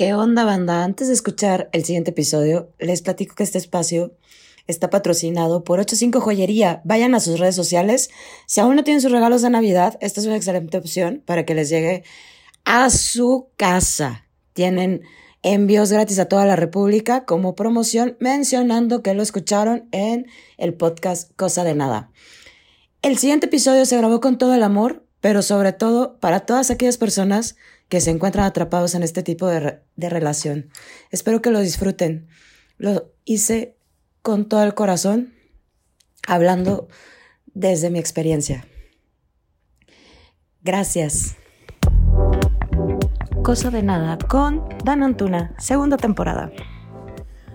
¿Qué onda, banda? Antes de escuchar el siguiente episodio, les platico que este espacio está patrocinado por 85 Joyería. Vayan a sus redes sociales. Si aún no tienen sus regalos de Navidad, esta es una excelente opción para que les llegue a su casa. Tienen envíos gratis a toda la República como promoción, mencionando que lo escucharon en el podcast Cosa de Nada. El siguiente episodio se grabó con todo el amor, pero sobre todo para todas aquellas personas que se encuentran atrapados en este tipo de, de relación. Espero que lo disfruten. Lo hice con todo el corazón, hablando desde mi experiencia. Gracias. Cosa de nada con Dan Antuna, segunda temporada.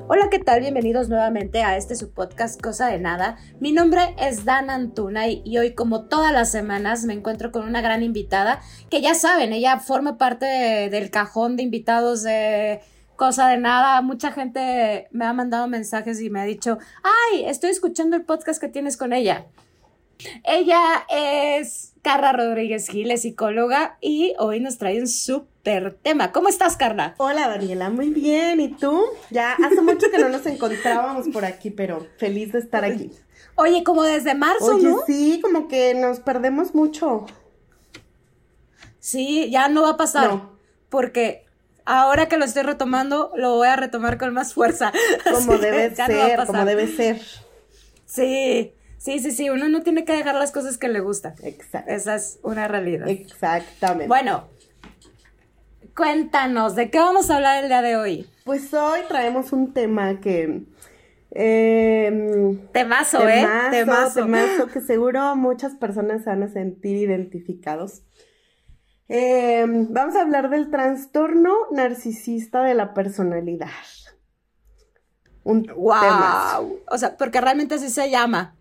Hola, ¿qué tal? Bienvenidos nuevamente a este su podcast Cosa de Nada. Mi nombre es Dan Antuna y, hoy, como todas las semanas, me encuentro con una gran invitada que ya saben, ella forma parte del cajón de invitados de Cosa de Nada. Mucha gente me ha mandado mensajes y me ha dicho, ay, estoy escuchando el podcast que tienes con ella. Ella es Carla Rodríguez Gil, es psicóloga y hoy nos trae un súper tema. ¿Cómo estás, Carla? Hola, Daniela, muy bien. ¿Y tú? Ya hace mucho que no nos encontrábamos por aquí, pero feliz de estar aquí. Oye, como desde marzo, Oye, Sí, como que nos perdemos mucho. Sí, ya no va a pasar. No. Porque ahora que lo estoy retomando, lo voy a retomar con más fuerza. Como debe ser, como debe ser. Sí. Sí, sí, sí, uno no tiene que dejar las cosas que le gustan. Exacto. Esa es una realidad. Exactamente. Bueno, cuéntanos, ¿de qué vamos a hablar el día de hoy? Pues hoy traemos un tema que... Eh, temazo, ¿eh? Temazo. Temazo que seguro muchas personas se van a sentir identificados. Em, vamos a hablar del trastorno narcisista de la personalidad. Un wow. O sea, porque realmente así se llama.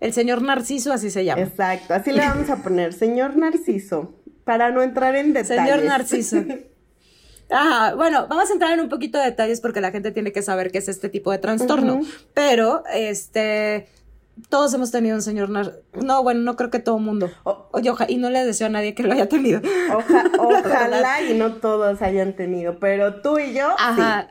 El señor Narciso, así se llama. Exacto, así le vamos a poner, señor Narciso, para no entrar en detalles. Señor Narciso. Ajá, bueno, vamos a entrar en un poquito de detalles porque la gente tiene que saber qué es este tipo de trastorno. Pero, este, todos hemos tenido un señor Narciso. No, bueno, no creo que todo el mundo. Oye, y no le deseo a nadie que lo haya tenido. ojalá y no todos hayan tenido, pero tú y yo. Ajá.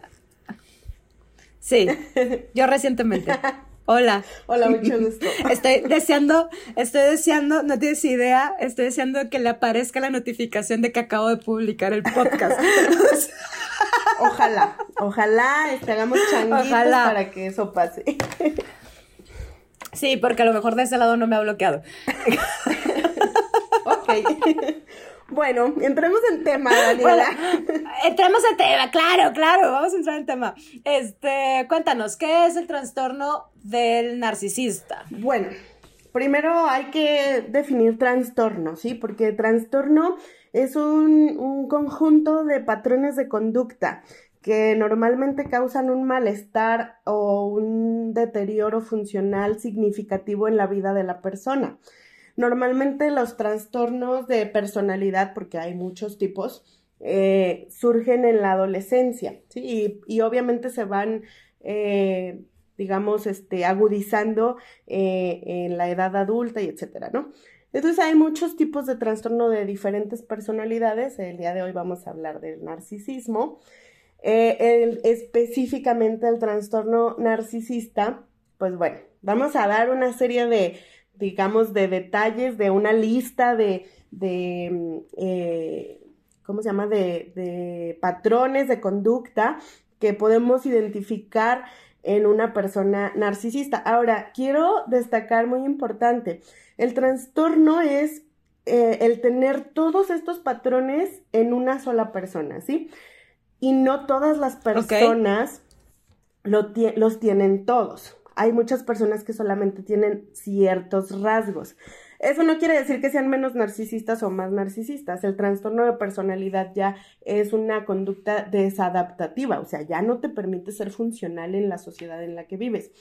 Sí, sí yo recientemente. Hola. Hola, mucho gusto. Estoy deseando, estoy deseando, no tienes idea, estoy deseando que le aparezca la notificación de que acabo de publicar el podcast. Ojalá, ojalá este, hagamos changuitos para que eso pase. Sí, porque a lo mejor de ese lado no me ha bloqueado. ok. Bueno, entremos en tema, Daniela. entremos en tema, claro, claro, vamos a entrar en tema. Este, cuéntanos, ¿qué es el trastorno del narcisista? Bueno, primero hay que definir trastorno, ¿sí? Porque trastorno es un, un conjunto de patrones de conducta que normalmente causan un malestar o un deterioro funcional significativo en la vida de la persona. Normalmente los trastornos de personalidad, porque hay muchos tipos, eh, surgen en la adolescencia, ¿sí? Y, obviamente se van, eh, digamos, este, agudizando eh, en la edad adulta y etcétera, ¿no? Entonces hay muchos tipos de trastorno de diferentes personalidades. El día de hoy vamos a hablar del narcisismo. específicamente el trastorno narcisista, pues bueno, vamos a dar una serie de digamos, de detalles, de una lista de, de mm, eh, ¿cómo se llama?, de, de patrones de conducta que podemos identificar en una persona narcisista. Ahora, quiero destacar muy importante, el trastorno es eh, el tener todos estos patrones en una sola persona, ¿sí? Y no todas las personas los tienen todos hay muchas personas que solamente tienen ciertos rasgos. Eso no quiere decir que sean menos narcisistas o más narcisistas. El trastorno de personalidad ya es una conducta desadaptativa, o sea, ya no te permite ser funcional en la sociedad en la que vives.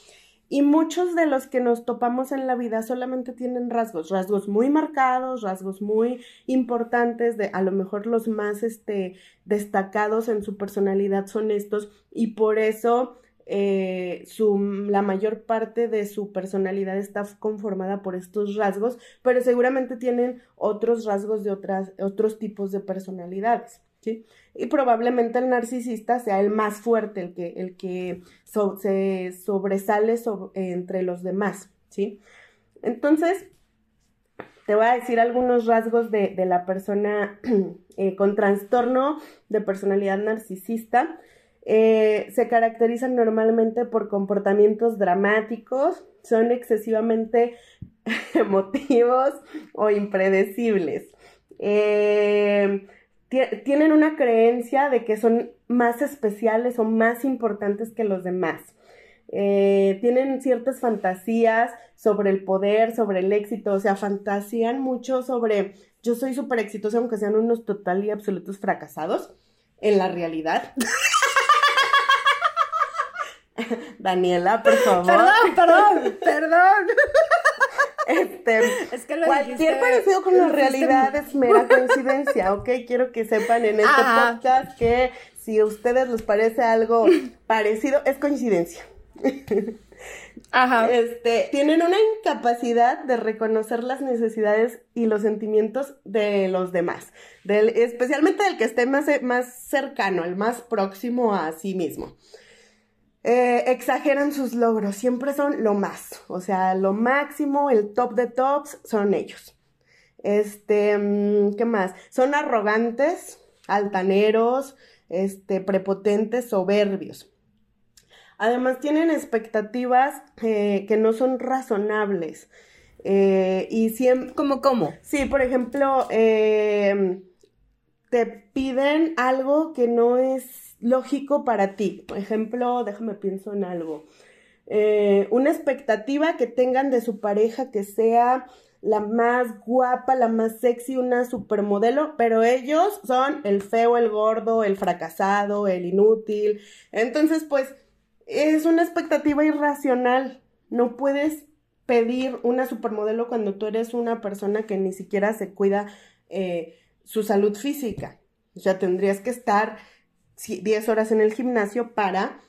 Y muchos de los que nos topamos en la vida solamente tienen rasgos, rasgos muy marcados, rasgos muy importantes, de a lo mejor los más este, destacados en su personalidad son estos, y por eso eh, su, la mayor parte de su personalidad está conformada por estos rasgos, pero seguramente tienen otros rasgos de otras, otros tipos de personalidades. ¿sí? Y probablemente el narcisista sea el más fuerte, el que, el que se sobresale entre los demás, ¿sí? Entonces, te voy a decir algunos rasgos de, la persona eh, con trastorno de personalidad narcisista. Eh, se caracterizan normalmente por comportamientos dramáticos, son excesivamente emotivos o impredecibles. Eh, tienen una creencia de que son más especiales o más importantes que los demás. Eh, tienen ciertas fantasías sobre el poder, sobre el éxito, o sea, fantasían mucho sobre yo soy súper exitosa aunque sean unos total y absolutos fracasados en la realidad. Daniela, por favor. Perdón, perdón, perdón. Este, es que cualquier parecido con la realidad es mera coincidencia, ¿ok? Quiero que sepan en este podcast que si a ustedes les parece algo parecido, es coincidencia. Ajá. Este, tienen una incapacidad de reconocer las necesidades y los sentimientos de los demás, del, especialmente del que esté más, más cercano, el más próximo a sí mismo. Eh, exageran sus logros, siempre son lo más, o sea, lo máximo, el top de tops son ellos. Este, mm, ¿qué más? Son arrogantes, altaneros, este, prepotentes, soberbios. Además, tienen expectativas eh, que no son razonables. Eh, y siempre... ¿Cómo, cómo? Sí, por ejemplo, te piden algo que no es lógico para ti. Por ejemplo, déjame pienso en algo. Eh, una expectativa que tengan de su pareja que sea la más guapa, la más sexy, una supermodelo, pero ellos son el feo, el gordo, el fracasado, el inútil. Entonces, pues, es una expectativa irracional. No puedes pedir una supermodelo cuando tú eres una persona que ni siquiera se cuida eh, su salud física. O sea, tendrías que estar 10 horas en el gimnasio para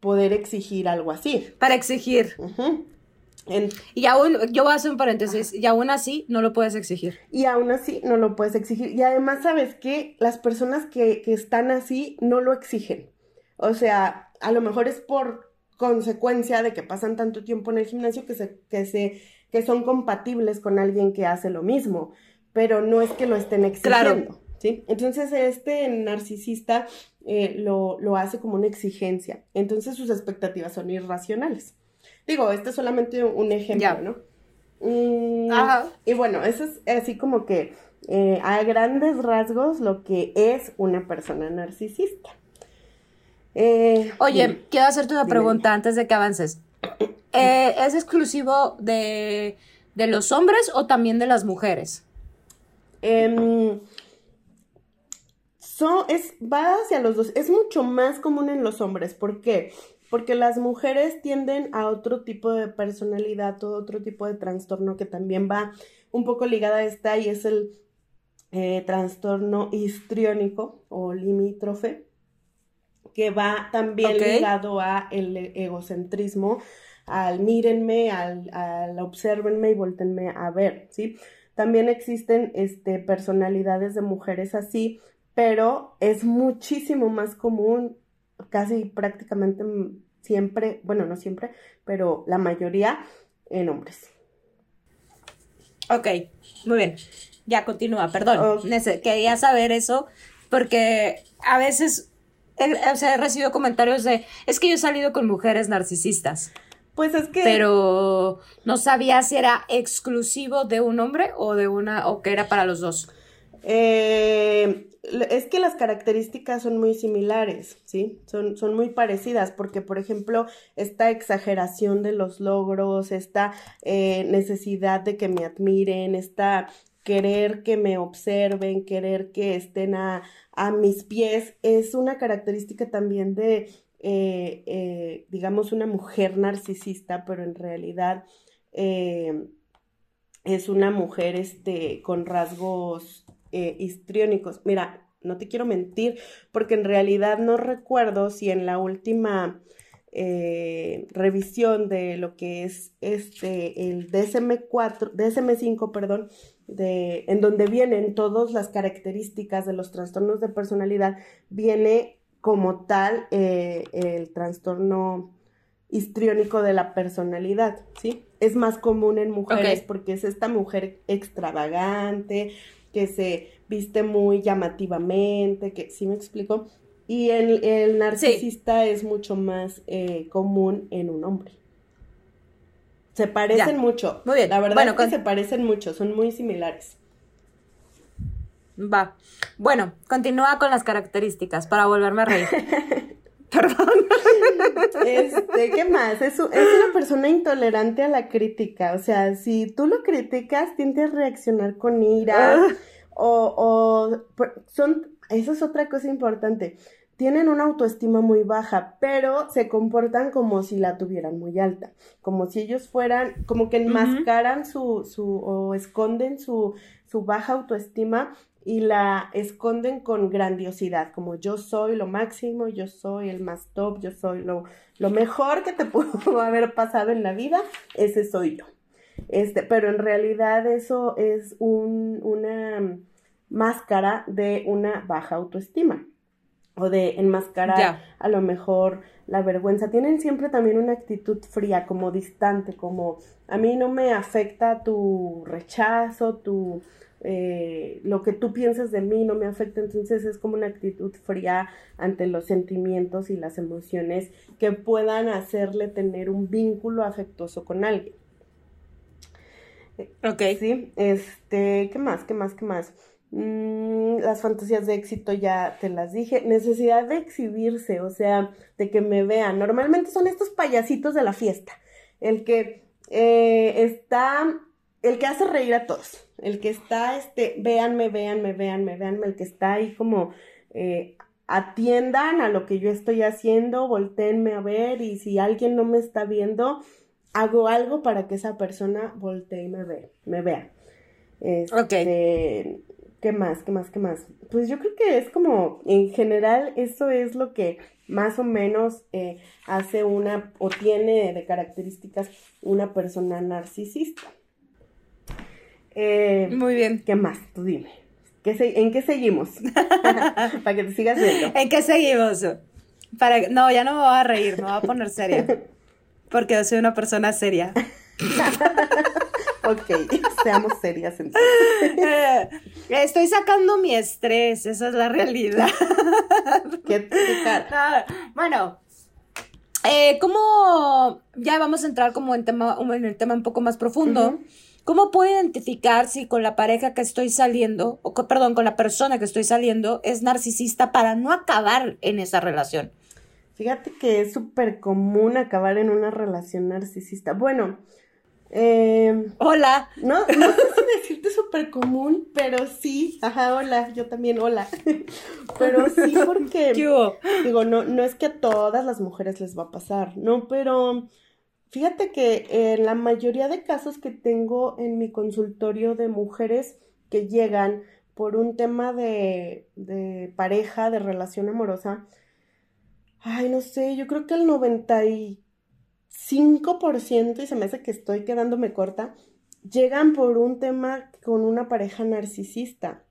poder exigir algo así. Para exigir. Y aún, yo voy a hacer un paréntesis, y aún así no lo puedes exigir. Y aún así no lo puedes exigir. Y además, ¿sabes qué? Las personas que, que están así no lo exigen. O sea, a lo mejor es por consecuencia de que pasan tanto tiempo en el gimnasio que se, que se, que son compatibles con alguien que hace lo mismo, pero no es que lo estén exigiendo. ¿sí? Entonces, este narcisista eh, lo, hace como una exigencia. Entonces, sus expectativas son irracionales. Digo, este es solamente un ejemplo, ¿no? Mm, y bueno, eso es así como que eh, a grandes rasgos lo que es una persona narcisista. Eh, Oye, quiero hacerte una pregunta antes de que avances. ¿Es exclusivo de, de, los hombres o también de las mujeres? Eh, es, va hacia los dos. Es mucho más común en los hombres. ¿Por qué? Porque las mujeres tienden a otro tipo de personalidad, todo otro tipo de trastorno que también va un poco ligada a esta y es el eh, trastorno histriónico o limítrofe, que va también ligado a el egocentrismo, al mírenme, al, al observenme y voltenme a ver, ¿sí? También existen este, personalidades de mujeres así, pero es muchísimo más común, casi prácticamente siempre, bueno, no siempre, pero la mayoría en hombres. Ok, muy bien. Ya continúa, perdón. Quería saber eso porque a veces o sea, he recibido comentarios de, es que yo he salido con mujeres narcisistas. Pues es que... Pero no sabía si era exclusivo de un hombre o de una, o que era para los dos. Eh, es que las características son muy similares, ¿sí? Son, son muy parecidas porque, por ejemplo, esta exageración de los logros, esta eh, necesidad de que me admiren, esta querer que me observen, querer que estén a, mis pies, es una característica también de, eh, eh, digamos, una mujer narcisista, pero en realidad es una mujer este, con rasgos histriónicos. Mira, no te quiero mentir, porque en realidad no recuerdo si en la última eh, revisión de lo que es este el DSM4, DSM5, perdón, de, en donde vienen todas las características de los trastornos de personalidad, viene como tal eh, el trastorno histriónico de la personalidad, ¿sí? Es más común en mujeres porque es esta mujer extravagante, que se viste muy llamativamente, que, ¿sí me explico? Y el, el narcisista es mucho más eh, común en un hombre. Se parecen mucho. Muy bien. La verdad es que se parecen mucho, son muy similares. Va. Bueno, continúa con las características para volverme a reír. Perdón. Este, ¿qué más? Es, es, una persona intolerante a la crítica. O sea, si tú lo criticas, tiende a reaccionar con ira. Ah. O, o son, eso es otra cosa importante tienen una autoestima muy baja, pero se comportan como si la tuvieran muy alta, como si ellos fueran, como que enmascaran su, su, o esconden su, su baja autoestima y la esconden con grandiosidad, como yo soy lo máximo, yo soy el más top, yo soy lo, lo mejor que te pudo haber pasado en la vida, ese soy yo. Este, pero en realidad eso es un, una máscara de una baja autoestima o de enmascarar a lo mejor la vergüenza. Tienen siempre también una actitud fría, como distante, como a mí no me afecta tu rechazo, tu eh, lo que tú piensas de mí no me afecta, entonces es como una actitud fría ante los sentimientos y las emociones que puedan hacerle tener un vínculo afectuoso con alguien. Ok. Sí, este, ¿qué más? ¿Qué más? ¿Qué más? Mm, las fantasías de éxito ya te las dije. Necesidad de exhibirse, o sea, de que me vean. Normalmente son estos payasitos de la fiesta. El que eh, está, el que hace reír a todos. El que está, este, véanme, véanme, véanme, véanme. El que está ahí como, eh, atiendan a lo que yo estoy haciendo, volteenme a ver y si alguien no me está viendo, hago algo para que esa persona voltee y me, ve, me vea. Este, ¿Qué más? ¿Qué más? ¿Qué más? Pues yo creo que es como, en general, eso es lo que más o menos eh, hace una, o tiene de características una persona narcisista. Eh, Muy bien. ¿Qué más? Tú dime. ¿En qué seguimos? Para que te sigas viendo. ¿En qué seguimos? Para, no, ya no me voy a reír, me voy a poner seria. Porque yo soy una persona seria. ok, seamos serias entonces. Eh, estoy sacando mi estrés, esa es la realidad. ¿Qué, bueno, eh, ¿cómo ya vamos a entrar como en, tema, en el tema un poco más profundo? ¿Cómo puedo identificar si con la pareja que estoy saliendo, o perdón, con la persona que estoy saliendo es narcisista para no acabar en esa relación? Fíjate que es súper común acabar en una relación narcisista. Bueno, eh, hola. No, no sé si decirte súper común, pero sí. Ajá, hola, yo también, hola. pero sí, porque. Digo, no, no es que a todas las mujeres les va a pasar, ¿no? Pero fíjate que en la mayoría de casos que tengo en mi consultorio de mujeres que llegan por un tema de, de pareja, de relación amorosa, ay, no sé, yo creo que el 90 y 5%, y se me hace que estoy quedándome corta, llegan por un tema con una pareja narcisista.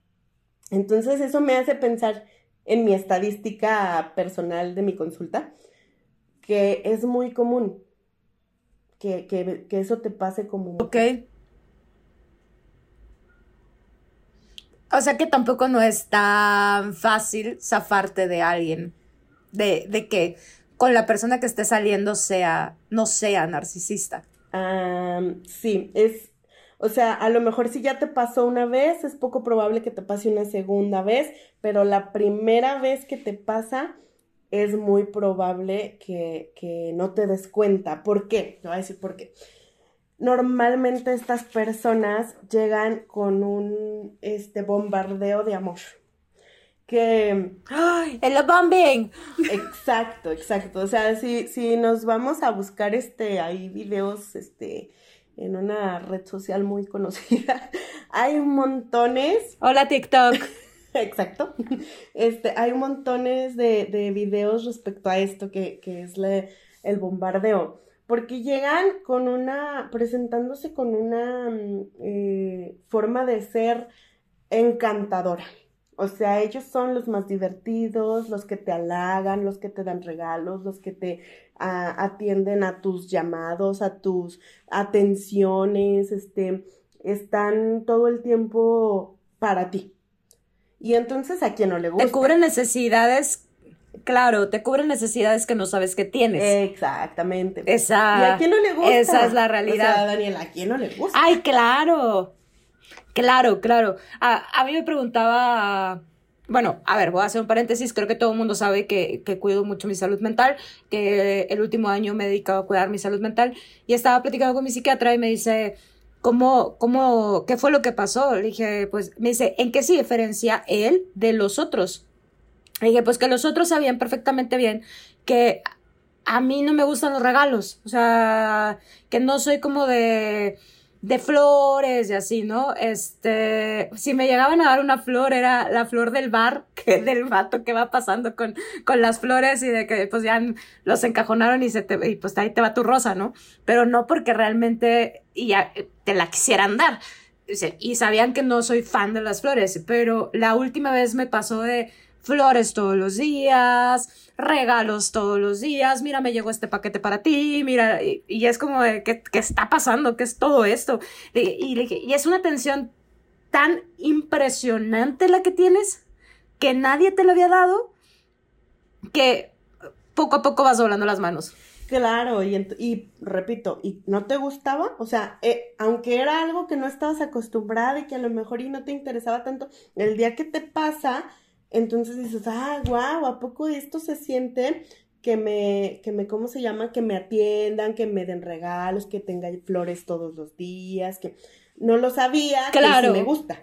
Entonces eso me hace pensar en mi estadística personal de mi consulta, que es muy común que, que, que eso te pase como... Ok. O sea que tampoco no es tan fácil zafarte de alguien, de, de que con la persona que esté saliendo sea, no sea narcisista. sí, es, o sea, a lo mejor si ya te pasó una vez, es poco probable que te pase una segunda vez, pero la primera vez que te pasa, es muy probable que, que no te des cuenta. ¿Por qué? Te voy a decir por qué. Normalmente estas personas llegan con un este, bombardeo de amor que... ¡Ay! ¡El bombing! Exacto, exacto. O sea, si, si nos vamos a buscar este, hay videos, este, en una red social muy conocida, hay montones. Hola TikTok. Exacto. Este, hay montones de, de videos respecto a esto que, que es el bombardeo. porque llegan con una, presentándose con una mm, eh, forma de ser encantadora. O sea, ellos son los más divertidos, los que te halagan, los que te dan regalos, los que te atienden a tus llamados, a tus atenciones, este, están todo el tiempo para ti. Y entonces a quien no le gusta. Te cubren necesidades, claro, te cubren necesidades que no sabes que tienes. Exactamente. Esa, ¿Y a quién no le gusta? Esa es la realidad. O sea, Daniela, ¿a quién no le gusta? Ay, claro. Claro, claro. A, a mí me preguntaba, bueno, a ver, voy a hacer un paréntesis, creo que todo el mundo sabe que, que, cuido mucho mi salud mental, que el último año me he dedicado a cuidar mi salud mental y estaba platicando con mi psiquiatra y me dice, ¿cómo, cómo, qué fue lo que pasó? Le dije, pues, me dice, ¿en qué se diferencia él de los otros? Le dije, pues que los otros sabían perfectamente bien que a mí no me gustan los regalos, o sea, que no soy como de de flores y así, ¿no? Este, si me llegaban a dar una flor, era la flor del bar, que del vato que va pasando con, con las flores y de que pues ya los encajonaron y se te, y pues ahí te va tu rosa, ¿no? Pero no porque realmente ya te la quisieran dar. Y sabían que no soy fan de las flores, pero la última vez me pasó de, flores todos los días, regalos todos los días, mira, me llegó este paquete para ti, mira, y, es como, de, ¿qué, ¿qué, está pasando? ¿Qué es todo esto? Y, y, es una atención tan impresionante la que tienes, que nadie te lo había dado, que poco a poco vas doblando las manos. Claro, y, y, repito, ¿y no te gustaba? O sea, eh, aunque era algo que no estabas acostumbrada y que a lo mejor y no te interesaba tanto, el día que te pasa, entonces dices, ah, wow, ¿a poco esto se siente? Que me, que me, ¿cómo se llama? Que me atiendan, que me den regalos, que tenga flores todos los días, que no lo sabía, claro. que me gusta.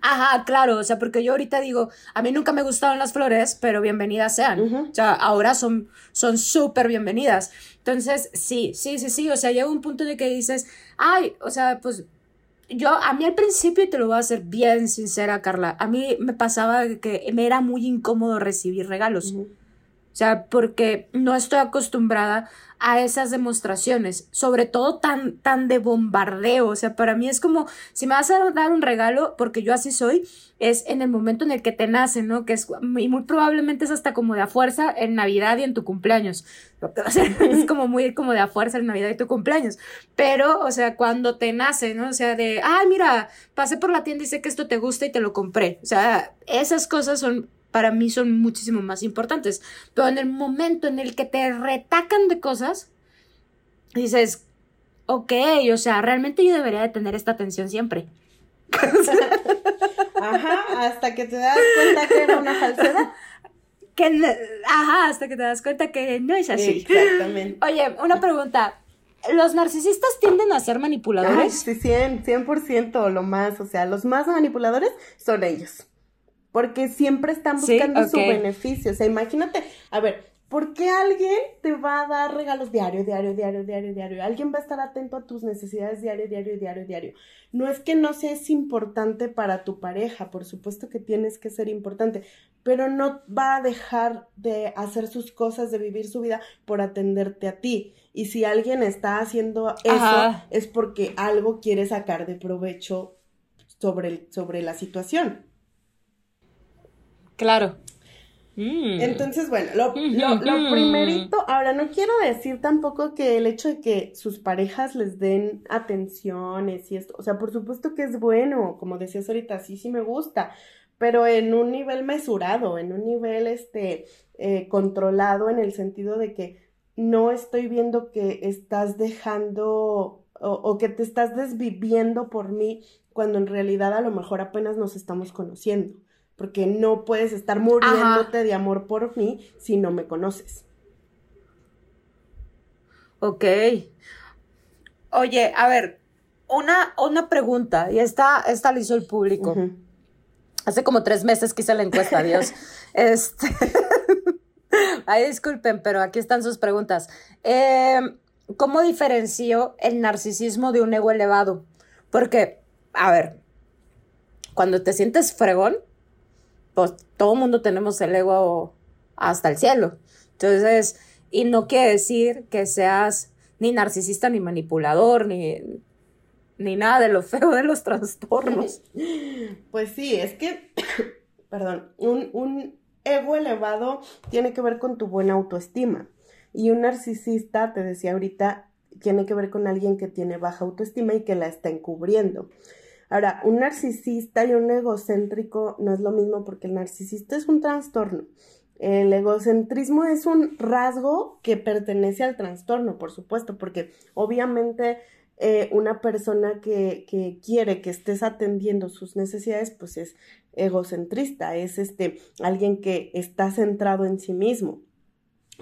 Ajá, claro, o sea, porque yo ahorita digo, a mí nunca me gustaban las flores, pero bienvenidas sean. O sea, ahora son son súper bienvenidas. Entonces, sí, sí, sí, sí, o sea, llega un punto de que dices, ay, o sea, pues yo, a mí al principio, y te lo voy a hacer bien sincera, Carla, a mí me pasaba que me era muy incómodo recibir regalos. O sea, porque no estoy acostumbrada a esas demostraciones, sobre todo tan, tan de bombardeo. O sea, para mí es como, si me vas a dar un regalo, porque yo así soy, es en el momento en el que te nace, ¿no? Que es, y muy probablemente es hasta como de a fuerza en Navidad y en tu cumpleaños. Es como muy como de a fuerza en Navidad y tu cumpleaños. Pero, o sea, cuando te nace, ¿no? O sea, de, ay, mira, pasé por la tienda y sé que esto te gusta y te lo compré. O sea, esas cosas son para mí son muchísimo más importantes. Pero en el momento en el que te retacan de cosas, dices, ok, o sea, realmente yo debería de tener esta atención siempre. Ajá, hasta que te das cuenta que era una falsedad. Que, ajá, hasta que te das cuenta que no es así. Exactamente. Oye, una pregunta. ¿Los narcisistas tienden a ser manipuladores? Ay, sí, 100, 100% lo más. O sea, los más manipuladores son ellos porque siempre están buscando su beneficio. O sea, imagínate, a ver, ¿por qué alguien te va a dar regalos diario, diario, diario, diario, diario? Alguien va a estar atento a tus necesidades diario, diario, diario, diario. No es que no seas importante para tu pareja, por supuesto que tienes que ser importante, pero no va a dejar de hacer sus cosas, de vivir su vida por atenderte a ti. Y si alguien está haciendo eso, es porque algo quiere sacar de provecho sobre, sobre la situación. Claro. Mm. Entonces, bueno, lo, lo, primerito, ahora no quiero decir tampoco que el hecho de que sus parejas les den atenciones y esto, o sea, por supuesto que es bueno, como decías ahorita, sí, sí me gusta, pero en un nivel mesurado, en un nivel, este, eh, controlado en el sentido de que no estoy viendo que estás dejando o, o que te estás desviviendo por mí cuando en realidad a lo mejor apenas nos estamos conociendo porque no puedes estar muriéndote de amor por mí si no me conoces. Ok. Oye, a ver, una, una pregunta, y esta, esta la hizo el público. Hace como tres meses que hice la encuesta, Dios. este. Ay, disculpen, pero aquí están sus preguntas. Em, ¿Cómo diferencio el narcisismo de un ego elevado? Porque, a ver, cuando te sientes fregón, pues todo mundo tenemos el ego hasta el cielo. Entonces, Y no quiere decir que seas ni narcisista, ni manipulador, ni, ni nada de lo feo de los trastornos. Pues sí, es que, perdón, un, un ego elevado tiene que ver con tu buena autoestima. Y un narcisista, te decía ahorita, tiene que ver con alguien que tiene baja autoestima y que la está encubriendo. Ahora, un narcisista y un egocéntrico no es lo mismo porque el narcisista es un trastorno. El egocentrismo es un rasgo que pertenece al trastorno, por supuesto, porque obviamente eh, una persona que, que, quiere que estés atendiendo sus necesidades, pues es egocentrista, es este alguien que está centrado en sí mismo.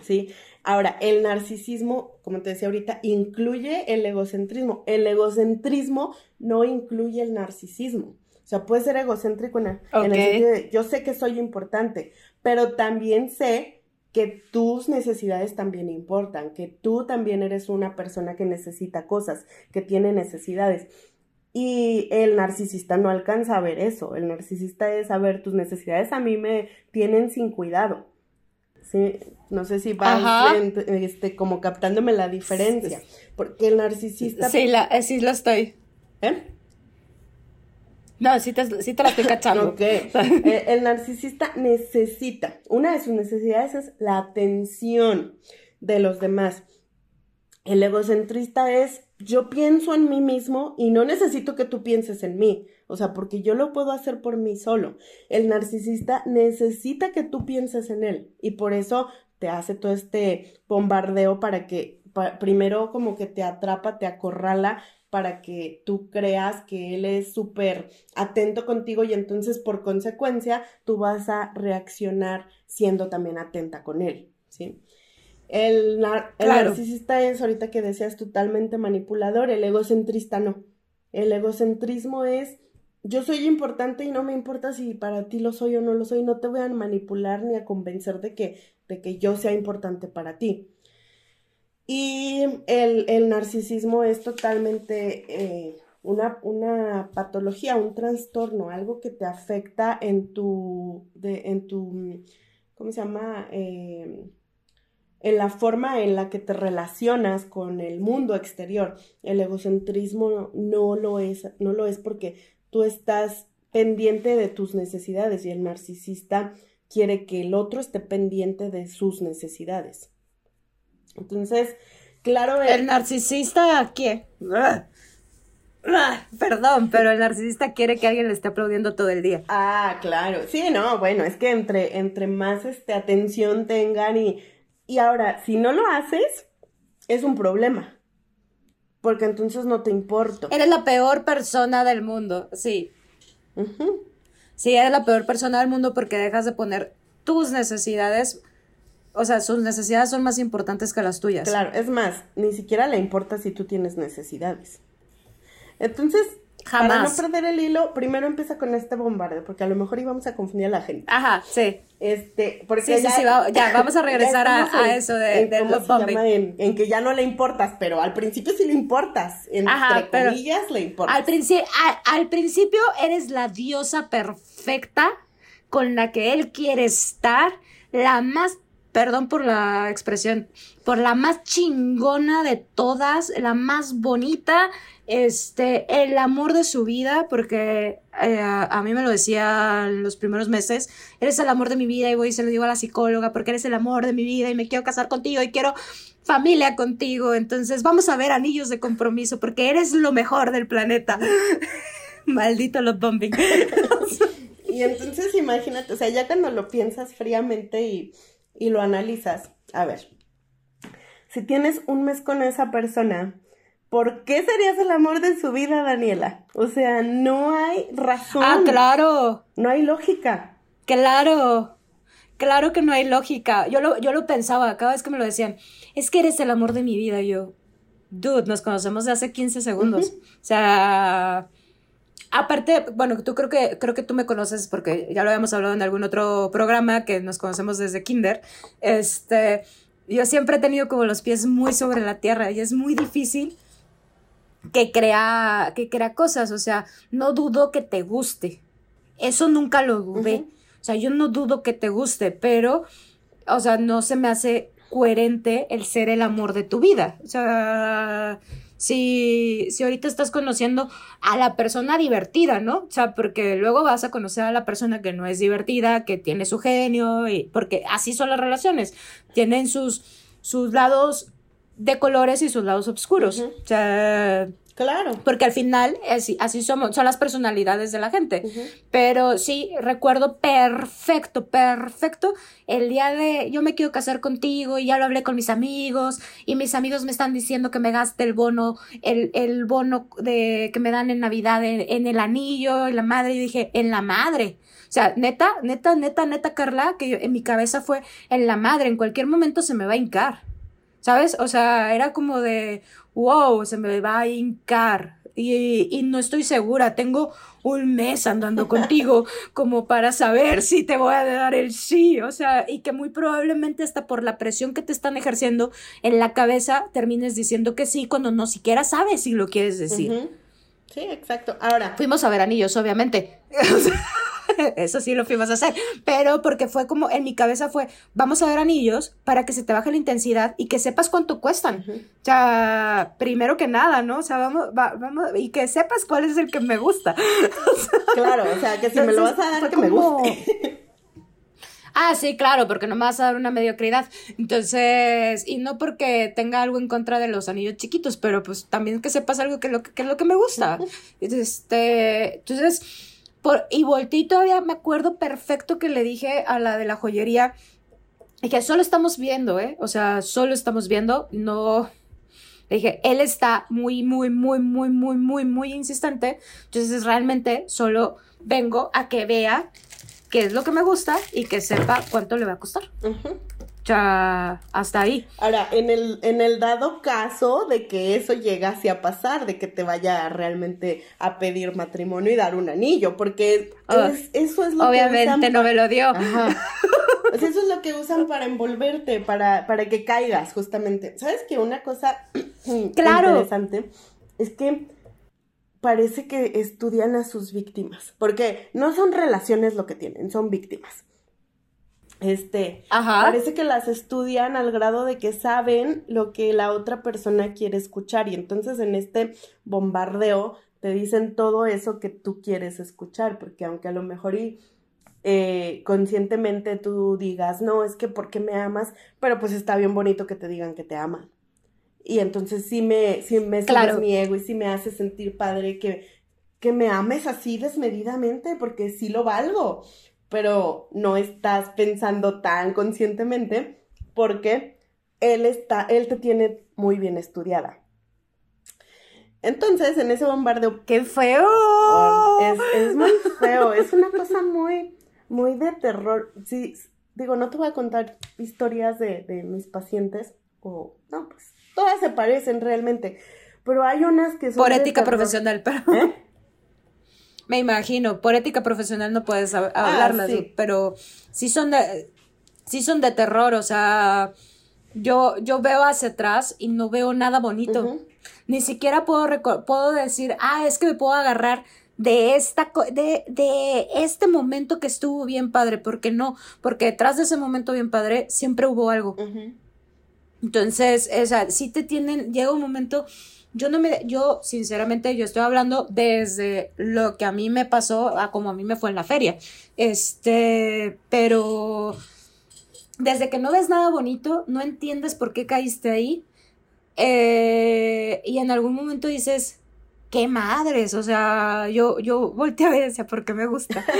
¿Sí? Ahora, el narcisismo, como te decía ahorita, incluye el egocentrismo. El egocentrismo no incluye el narcisismo. O sea, puede ser egocéntrico en el, sentido de yo sé que soy importante, pero también sé que tus necesidades también importan, que tú también eres una persona que necesita cosas, que tiene necesidades. Y el narcisista no alcanza a ver eso. El narcisista es a ver tus necesidades a mí me tienen sin cuidado. Sí, no sé si vas este, como captándome la diferencia. Porque el narcisista. Sí, la, eh, sí lo estoy. ¿Eh? No, sí te, sí te la estoy cachando. ok. Eh, el narcisista necesita, una de sus necesidades es la atención de los demás. El egocentrista es, yo pienso en mí mismo y no necesito que tú pienses en mí. O sea, porque yo lo puedo hacer por mí solo. El narcisista necesita que tú pienses en él y por eso te hace todo este bombardeo para que primero como que te atrapa, te acorrala para que tú creas que él es súper atento contigo y entonces por consecuencia tú vas a reaccionar siendo también atenta con él, ¿sí? El, el narcisista es, ahorita que deseas, totalmente manipulador, el egocentrista no. El egocentrismo es yo soy importante y no me importa si para ti lo soy o no lo soy, no te voy a manipular ni a convencer de que, de que yo sea importante para ti. Y el, narcisismo es totalmente eh, una, una, patología, un trastorno, algo que te afecta en tu, en tu ¿cómo se llama? Eh, en la forma en la que te relacionas con el mundo exterior. El egocentrismo no lo es, no lo es porque tú estás pendiente de tus necesidades y el narcisista quiere que el otro esté pendiente de sus necesidades. Entonces, claro. El, narcisista, ¿qué? perdón, pero el narcisista quiere que alguien le esté aplaudiendo todo el día. Ah, claro. Sí, no, bueno, es que entre, entre más este, atención tengan y, y ahora, si no lo haces, es un problema porque entonces no te importo. Eres la peor persona del mundo, sí. Sí, eres la peor persona del mundo porque dejas de poner tus necesidades, o sea, sus necesidades son más importantes que las tuyas. Claro, es más, ni siquiera le importa si tú tienes necesidades. Entonces, para no perder el hilo, primero empieza con este bombardeo, porque a lo mejor íbamos a confundir a la gente. Ajá, sí. Este, porque sí, ya, sí, ya, vamos a regresar a, eso de, en, en, que ya no le importas, pero al principio sí le importas. Entre Ajá, comillas le importas. Al, al principio eres la diosa perfecta con la que él quiere estar, la más perdón por la expresión, por la más chingona de todas, la más bonita, este, el amor de su vida, porque eh, a, mí me lo decía los primeros meses, eres el amor de mi vida y voy y se lo digo a la psicóloga porque eres el amor de mi vida y me quiero casar contigo y quiero familia contigo, entonces vamos a ver anillos de compromiso porque eres lo mejor del planeta. Maldito los bombing. y entonces imagínate, o sea, ya cuando lo piensas fríamente y, y lo analizas, a ver, si tienes un mes con esa persona, ¿por qué serías el amor de su vida, Daniela? O sea, no hay razón. Ah, claro. No hay lógica. Claro. Claro que no hay lógica. Yo lo, yo lo pensaba cada vez que me lo decían. Es que eres el amor de mi vida. yo, dude, nos conocemos de hace 15 segundos. O sea, aparte, bueno, tú creo que, creo que tú me conoces porque ya lo habíamos hablado en algún otro programa que nos conocemos desde kinder. Este, yo siempre he tenido como los pies muy sobre la tierra y es muy difícil que crea, que crea cosas, o sea, no dudo que te guste. Eso nunca lo dudé. O sea, yo no dudo que te guste, pero, o sea, no se me hace coherente el ser el amor de tu vida. O sea, si, si ahorita estás conociendo a la persona divertida, ¿no? O sea, porque luego vas a conocer a la persona que no es divertida, que tiene su genio, y porque así son las relaciones. Tienen sus, sus lados de colores y sus lados oscuros. O sea, Claro. porque al final así, así somos, son las personalidades de la gente. Pero sí, recuerdo perfecto, perfecto el día de yo me quiero casar contigo y ya lo hablé con mis amigos y mis amigos me están diciendo que me gaste el bono, el, el bono de, que me dan en Navidad en, en el anillo, en la madre. Y dije, en la madre. O sea, neta, neta, neta, neta, Carla, que yo- en mi cabeza fue en la madre, en cualquier momento se me va a hincar. ¿Sabes? O sea, era como de, wow, se me va a hincar. Y, y no estoy segura, tengo un mes andando contigo como para saber si te voy a dar el sí, o sea, y que muy probablemente hasta por la presión que te están ejerciendo en la cabeza termines diciendo que sí cuando no siquiera sabes si lo quieres decir. Sí, exacto. Ahora, Fuimos a ver anillos, obviamente. Eso sí lo fuimos a hacer. Pero porque fue como, en mi cabeza fue, vamos a ver anillos para que se te baje la intensidad y que sepas cuánto cuestan. Ujú. O sea, primero que nada, ¿no? O sea, vamos, va- vamos, y que sepas cuál es el que me gusta. claro, o sea, que si me lo vas a dar, que me guste. Ah, sí, claro, porque no me vas a dar una mediocridad. Entonces, y no porque tenga algo en contra de los anillos chiquitos, pero pues también que sepas algo que, lo que, que es lo que me gusta. Este, entonces, por, y volteé y todavía me acuerdo perfecto que le dije a la de la joyería, que solo estamos viendo, ¿eh? O sea, solo estamos viendo, no... Le dije, él está muy, muy, muy, muy, muy, muy, muy insistente. Entonces, realmente solo vengo a que vea qué es lo que me gusta y que sepa cuánto le va a costar. Hasta ahí. Ahora, en el, en el dado caso de que eso llegase a pasar, de que te vaya realmente a pedir matrimonio y dar un anillo, porque Ah, es- eso es lo que Obviamente usan no me lo dio. Ajá. Pues eso es lo que usan para envolverte, para, para que caigas, justamente. ¿Sabes que una cosa Claro. interesante es que parece que estudian a sus víctimas? Porque no son relaciones lo que tienen, son víctimas. Este, Ajá. parece que las estudian al grado de que saben lo que la otra persona quiere escuchar y entonces en este bombardeo te dicen todo eso que tú quieres escuchar, porque aunque a lo mejor y eh, conscientemente tú digas, no, es que porque me amas, pero pues está bien bonito que te digan que te aman. Y entonces sí me, sí me Claro. mi ego y sí me hace sentir padre que, que me ames así desmedidamente, porque sí lo valgo, pero no estás pensando tan conscientemente porque él está, él te tiene muy bien estudiada. Entonces, en ese bombardeo ¡Qué feo! es, es muy feo, es una cosa muy, muy de terror. Sí, digo, no te voy a contar historias de, de mis pacientes, o no, pues todas se parecen realmente, pero hay unas que son Por ética terror. profesional, pero... ¿Eh? Me imagino, por ética profesional no puedes hablarlas, Ah, sí. pero sí son de, sí son de terror, o sea, yo, yo veo hacia atrás y no veo nada bonito. Ni siquiera puedo, puedo decir, ah, es que me puedo agarrar de esta, co- de, de este momento que estuvo bien padre, porque no, porque detrás de ese momento bien padre siempre hubo algo. Entonces, o sea, sí te tienen, llega un momento, yo no me, yo sinceramente, yo estoy hablando desde lo que a mí me pasó a como a mí me fue en la feria. Este, pero desde que no ves nada bonito, no entiendes por qué caíste ahí. eh, y en algún momento dices, qué madres, o sea, yo, yo volteé a ver ¿por qué me gusta?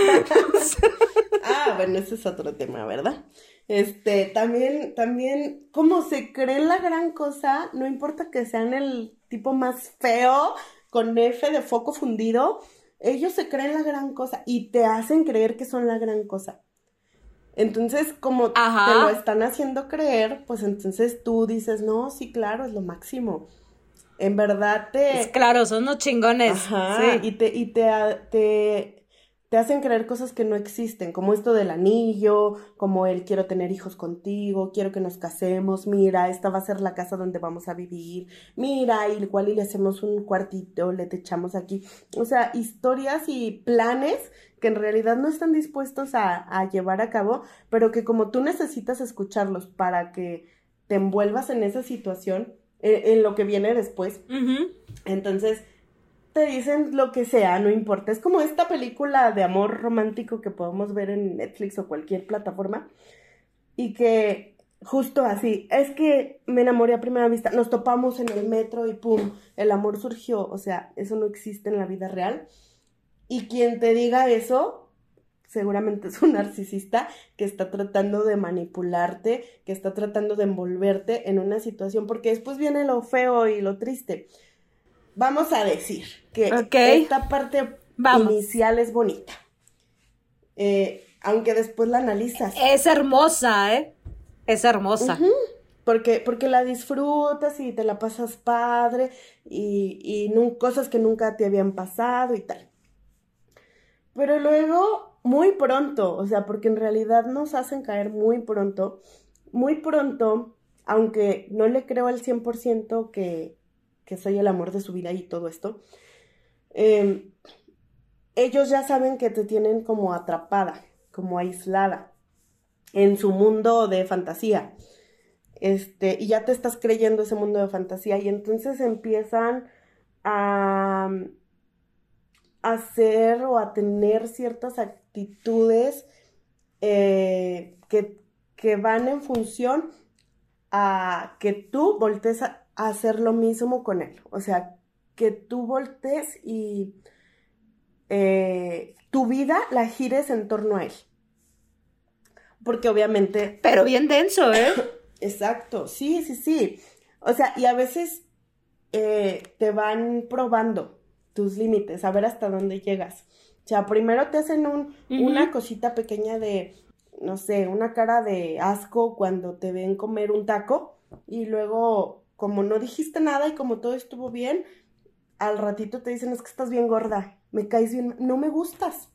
Ah, bueno, ese es otro tema, ¿verdad? Este, también, también, como se creen la gran cosa, no importa que sean el tipo más feo, con F de foco fundido, ellos se creen la gran cosa y te hacen creer que son la gran cosa. Entonces, como Ajá. te lo están haciendo creer, pues entonces tú dices, no, sí, claro, es lo máximo. En verdad te... Es claro, son unos chingones. Ajá, sí. y te, y te, te, te hacen creer cosas que no existen, como esto del anillo, como el quiero tener hijos contigo, quiero que nos casemos, mira, esta va a ser la casa donde vamos a vivir, mira, igual y le hacemos un cuartito, le techamos aquí, o sea, historias y planes que en realidad no están dispuestos a, a llevar a cabo, pero que como tú necesitas escucharlos para que te envuelvas en esa situación, en, en lo que viene después. Entonces, te dicen lo que sea, no importa. Es como esta película de amor romántico que podemos ver en Netflix o cualquier plataforma. Y que justo así, es que me enamoré a primera vista, nos topamos en el metro y pum, el amor surgió. O sea, eso no existe en la vida real. Y quien te diga eso, seguramente es un narcisista que está tratando de manipularte, que está tratando de envolverte en una situación, porque después viene lo feo y lo triste vamos a decir que esta parte inicial es bonita. Eh, aunque después la analizas. Es hermosa, ¿eh? Es hermosa. porque, porque la disfrutas y te la pasas padre y, y cosas que nunca te habían pasado y tal. Pero luego, muy pronto, o sea, porque en realidad nos hacen caer muy pronto, muy pronto, aunque no le creo al 100% que, que soy el amor de su vida y todo esto, em, ellos ya saben que te tienen como atrapada, como aislada en su mundo de fantasía. Este, y ya te estás creyendo ese mundo de fantasía y entonces empiezan a, hacer o a tener ciertas actitudes eh, que, que, van en función a que tú voltees a, hacer lo mismo con él. O sea, que tú voltees y eh, tu vida la gires en torno a él. Porque obviamente... Pero bien denso, ¿eh? Exacto, sí, sí, sí. O sea, y a veces eh, te van probando tus límites, a ver hasta dónde llegas. O sea, primero te hacen un, una cosita pequeña de, no sé, una cara de asco cuando te ven comer un taco y luego como no dijiste nada y como todo estuvo bien, al ratito te dicen es que estás bien gorda, me caes bien, no me gustas.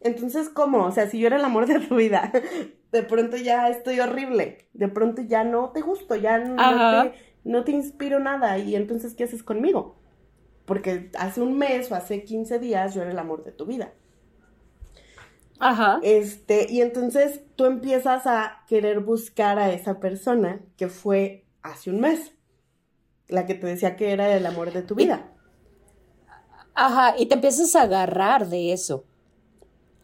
Entonces, ¿cómo? O sea, si yo era el amor de tu vida, de pronto ya estoy horrible, de pronto ya no te gusto, ya no te, no te inspiro nada y entonces, ¿qué haces conmigo? Porque hace un mes o hace 15 días yo era el amor de tu vida. Ajá. Este, y entonces tú empiezas a querer buscar a esa persona que fue hace un mes la que te decía que era el amor de tu vida. Ajá, y te empiezas a agarrar de eso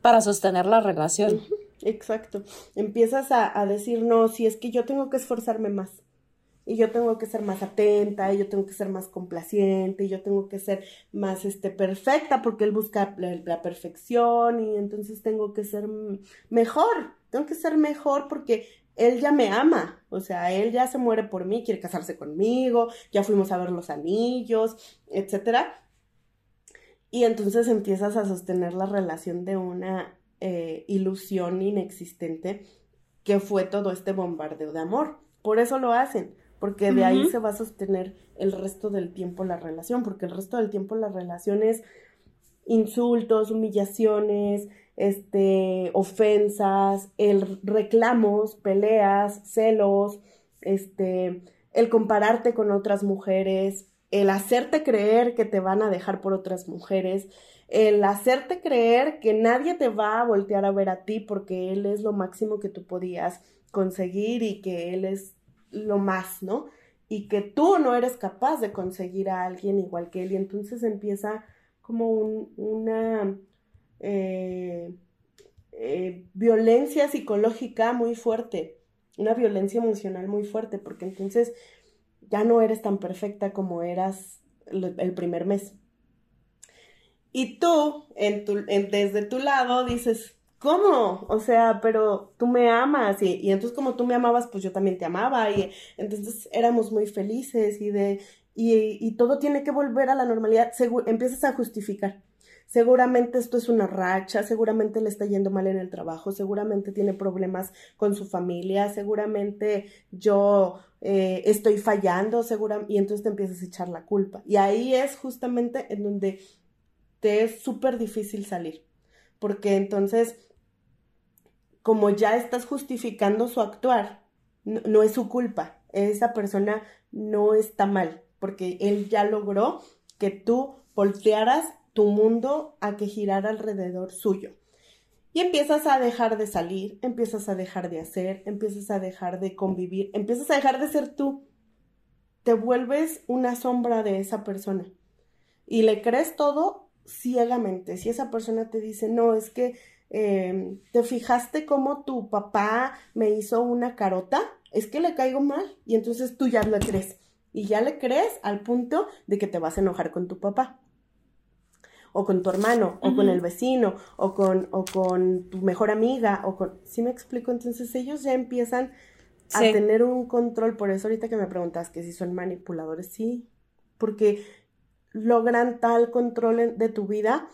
para sostener la relación. Exacto. Empiezas a, decir, no, si es que yo tengo que esforzarme más. Y yo tengo que ser más atenta, y yo tengo que ser más complaciente, y yo tengo que ser más este, perfecta, porque él busca la perfección, y entonces tengo que ser mejor. Tengo que ser mejor porque él ya me ama, o sea, él ya se muere por mí, quiere casarse conmigo, ya fuimos a ver los anillos, etcétera. Y entonces empiezas a sostener la relación de una eh, ilusión inexistente que fue todo este bombardeo de amor. Por eso lo hacen, porque de ahí se va a sostener el resto del tiempo la relación, porque el resto del tiempo la relación es insultos, humillaciones, este, ofensas, el reclamos, peleas, celos, este, el compararte con otras mujeres, el hacerte creer que te van a dejar por otras mujeres, el hacerte creer que nadie te va a voltear a ver a ti porque él es lo máximo que tú podías conseguir y que él es lo más, ¿no? Y que tú no eres capaz de conseguir a alguien igual que él y entonces empieza como un, una eh, eh, violencia psicológica muy fuerte, una violencia emocional muy fuerte, porque entonces ya no eres tan perfecta como eras el primer mes. Y tú, desde tu lado, dices, ¿cómo? O sea, pero tú me amas y, entonces como tú me amabas, pues yo también te amaba y entonces éramos muy felices y todo tiene que volver a la normalidad, empiezas a justificar seguramente esto es una racha, seguramente le está yendo mal en el trabajo, seguramente tiene problemas con su familia, seguramente yo eh, estoy fallando, segura, y entonces te empiezas a echar la culpa. Y ahí es justamente en donde te es súper difícil salir, porque entonces, como ya estás justificando su actuar, no es su culpa, esa persona no está mal, porque él ya logró que tú voltearas tu mundo a que girara alrededor suyo. Y empiezas a dejar de salir, empiezas a dejar de hacer, empiezas a dejar de convivir, empiezas a dejar de ser tú. Te vuelves una sombra de esa persona. Y le crees todo ciegamente. Si esa persona te dice, no, es que eh, te fijaste cómo tu papá me hizo una carota, es que le caigo mal. Y entonces tú ya le crees. Y ya le crees al punto de que te vas a enojar con tu papá o con tu hermano, o con el vecino, o con, o con tu mejor amiga, o con... ¿Sí me explico? Entonces ellos ya empiezan a tener un control, por eso ahorita que me preguntas que si son manipuladores, sí, porque logran tal control de tu vida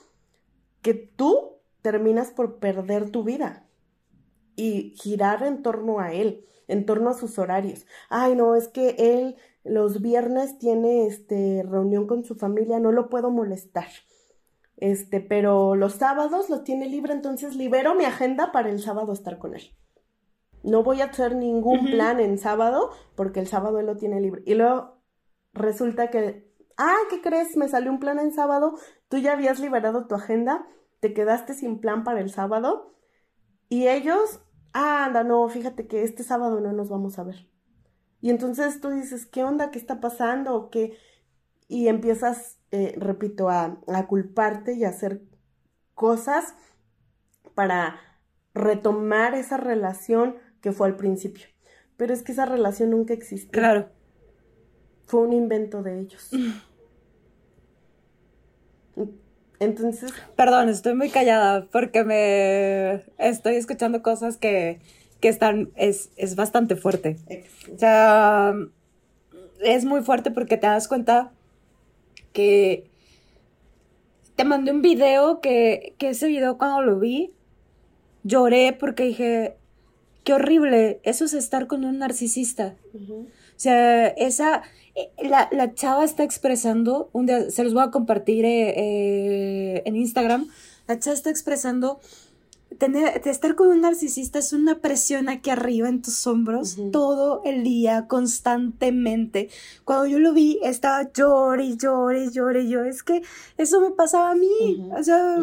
que tú terminas por perder tu vida y girar en torno a él, en torno a sus horarios. Ay, no, es que él los viernes tiene este reunión con su familia, no lo puedo molestar. Este, pero los sábados los tiene libre, entonces libero mi agenda para el sábado estar con él. No voy a hacer ningún plan en sábado porque el sábado él lo tiene libre. Y luego resulta que, ah, ¿qué crees? Me salió un plan en sábado, tú ya habías liberado tu agenda, te quedaste sin plan para el sábado y ellos, ah, anda, no, fíjate que este sábado no nos vamos a ver. Y entonces tú dices, ¿qué onda? ¿Qué está pasando? ¿Qué? Y empiezas eh, repito, a, a culparte y a hacer cosas para retomar esa relación que fue al principio. Pero es que esa relación nunca existió. Claro. Fue un invento de ellos. Entonces. Perdón, estoy muy callada porque me estoy escuchando cosas que, que están. Es, es bastante fuerte. O sea, es muy fuerte porque te das cuenta que te mandé un video que, que ese video cuando lo vi, lloré porque dije, qué horrible, eso es estar con un narcisista. O sea, esa, eh, la, la, chava está expresando, un día, se los voy a compartir eh, eh, en Instagram, la chava está expresando tener, estar con un narcisista es una presión aquí arriba en tus hombros todo el día, constantemente. Cuando yo lo vi, estaba llore, llore, llore, yo. Es que eso me pasaba a mí. O sea,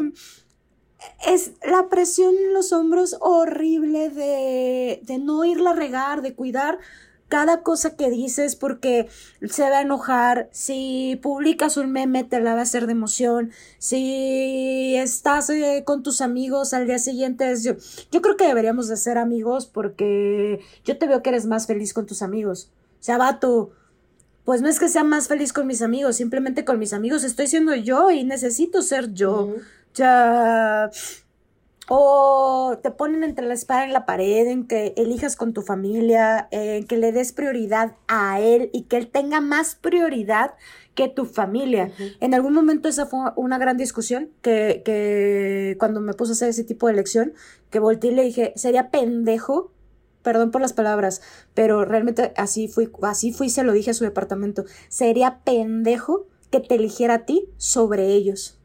es la presión en los hombros horrible de, de no irla a regar, de cuidar cada cosa que dices porque se va a enojar, si publicas un meme te la va a hacer de emoción, si estás eh, con tus amigos al día siguiente, yo, yo creo que deberíamos de ser amigos porque yo te veo que eres más feliz con tus amigos. O sea, vato, pues no es que sea más feliz con mis amigos, simplemente con mis amigos estoy siendo yo y necesito ser yo. Ya o te ponen entre la espada y la pared, en que elijas con tu familia, en que le des prioridad a él y que él tenga más prioridad que tu familia. En algún momento esa fue una gran discusión que, que cuando me puse a hacer ese tipo de elección, que volteé y le dije, sería pendejo perdón por las palabras, pero realmente así fui, así fui, se lo dije a su departamento, sería pendejo que te eligiera a ti sobre ellos.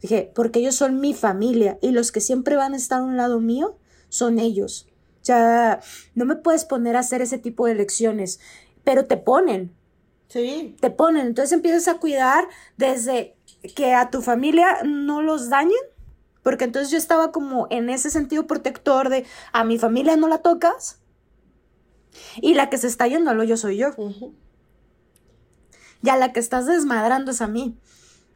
Dije, porque ellos son mi familia y los que siempre van a estar a un lado mío son ellos. O sea, no me puedes poner a hacer ese tipo de elecciones, pero te ponen. Sí. Te ponen. Entonces empiezas a cuidar desde que a tu familia no los dañen, porque entonces yo estaba como en ese sentido protector de a mi familia no la tocas y la que se está yendo al hoyo soy yo. Ya la que estás desmadrando es a mí.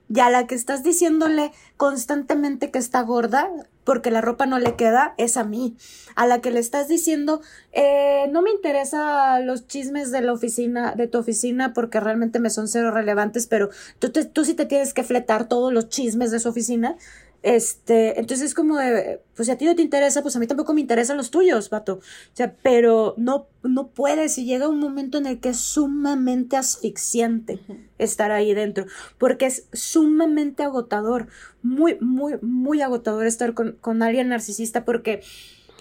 Y a la que estás diciéndole constantemente que está gorda porque la ropa no le queda, es a mí. A la que le estás diciendo, eh, no me interesa los chismes de la oficina, de tu oficina, porque realmente me son cero relevantes, pero tú, tú sí te tienes que fletar todos los chismes de su oficina. Este, entonces es como de, pues si a ti no te interesa, pues a mí tampoco me interesan los tuyos, vato. O sea, pero no, no puedes y llega un momento en el que es sumamente asfixiante estar ahí dentro, porque es sumamente agotador, muy, muy, muy agotador estar con, con alguien narcisista porque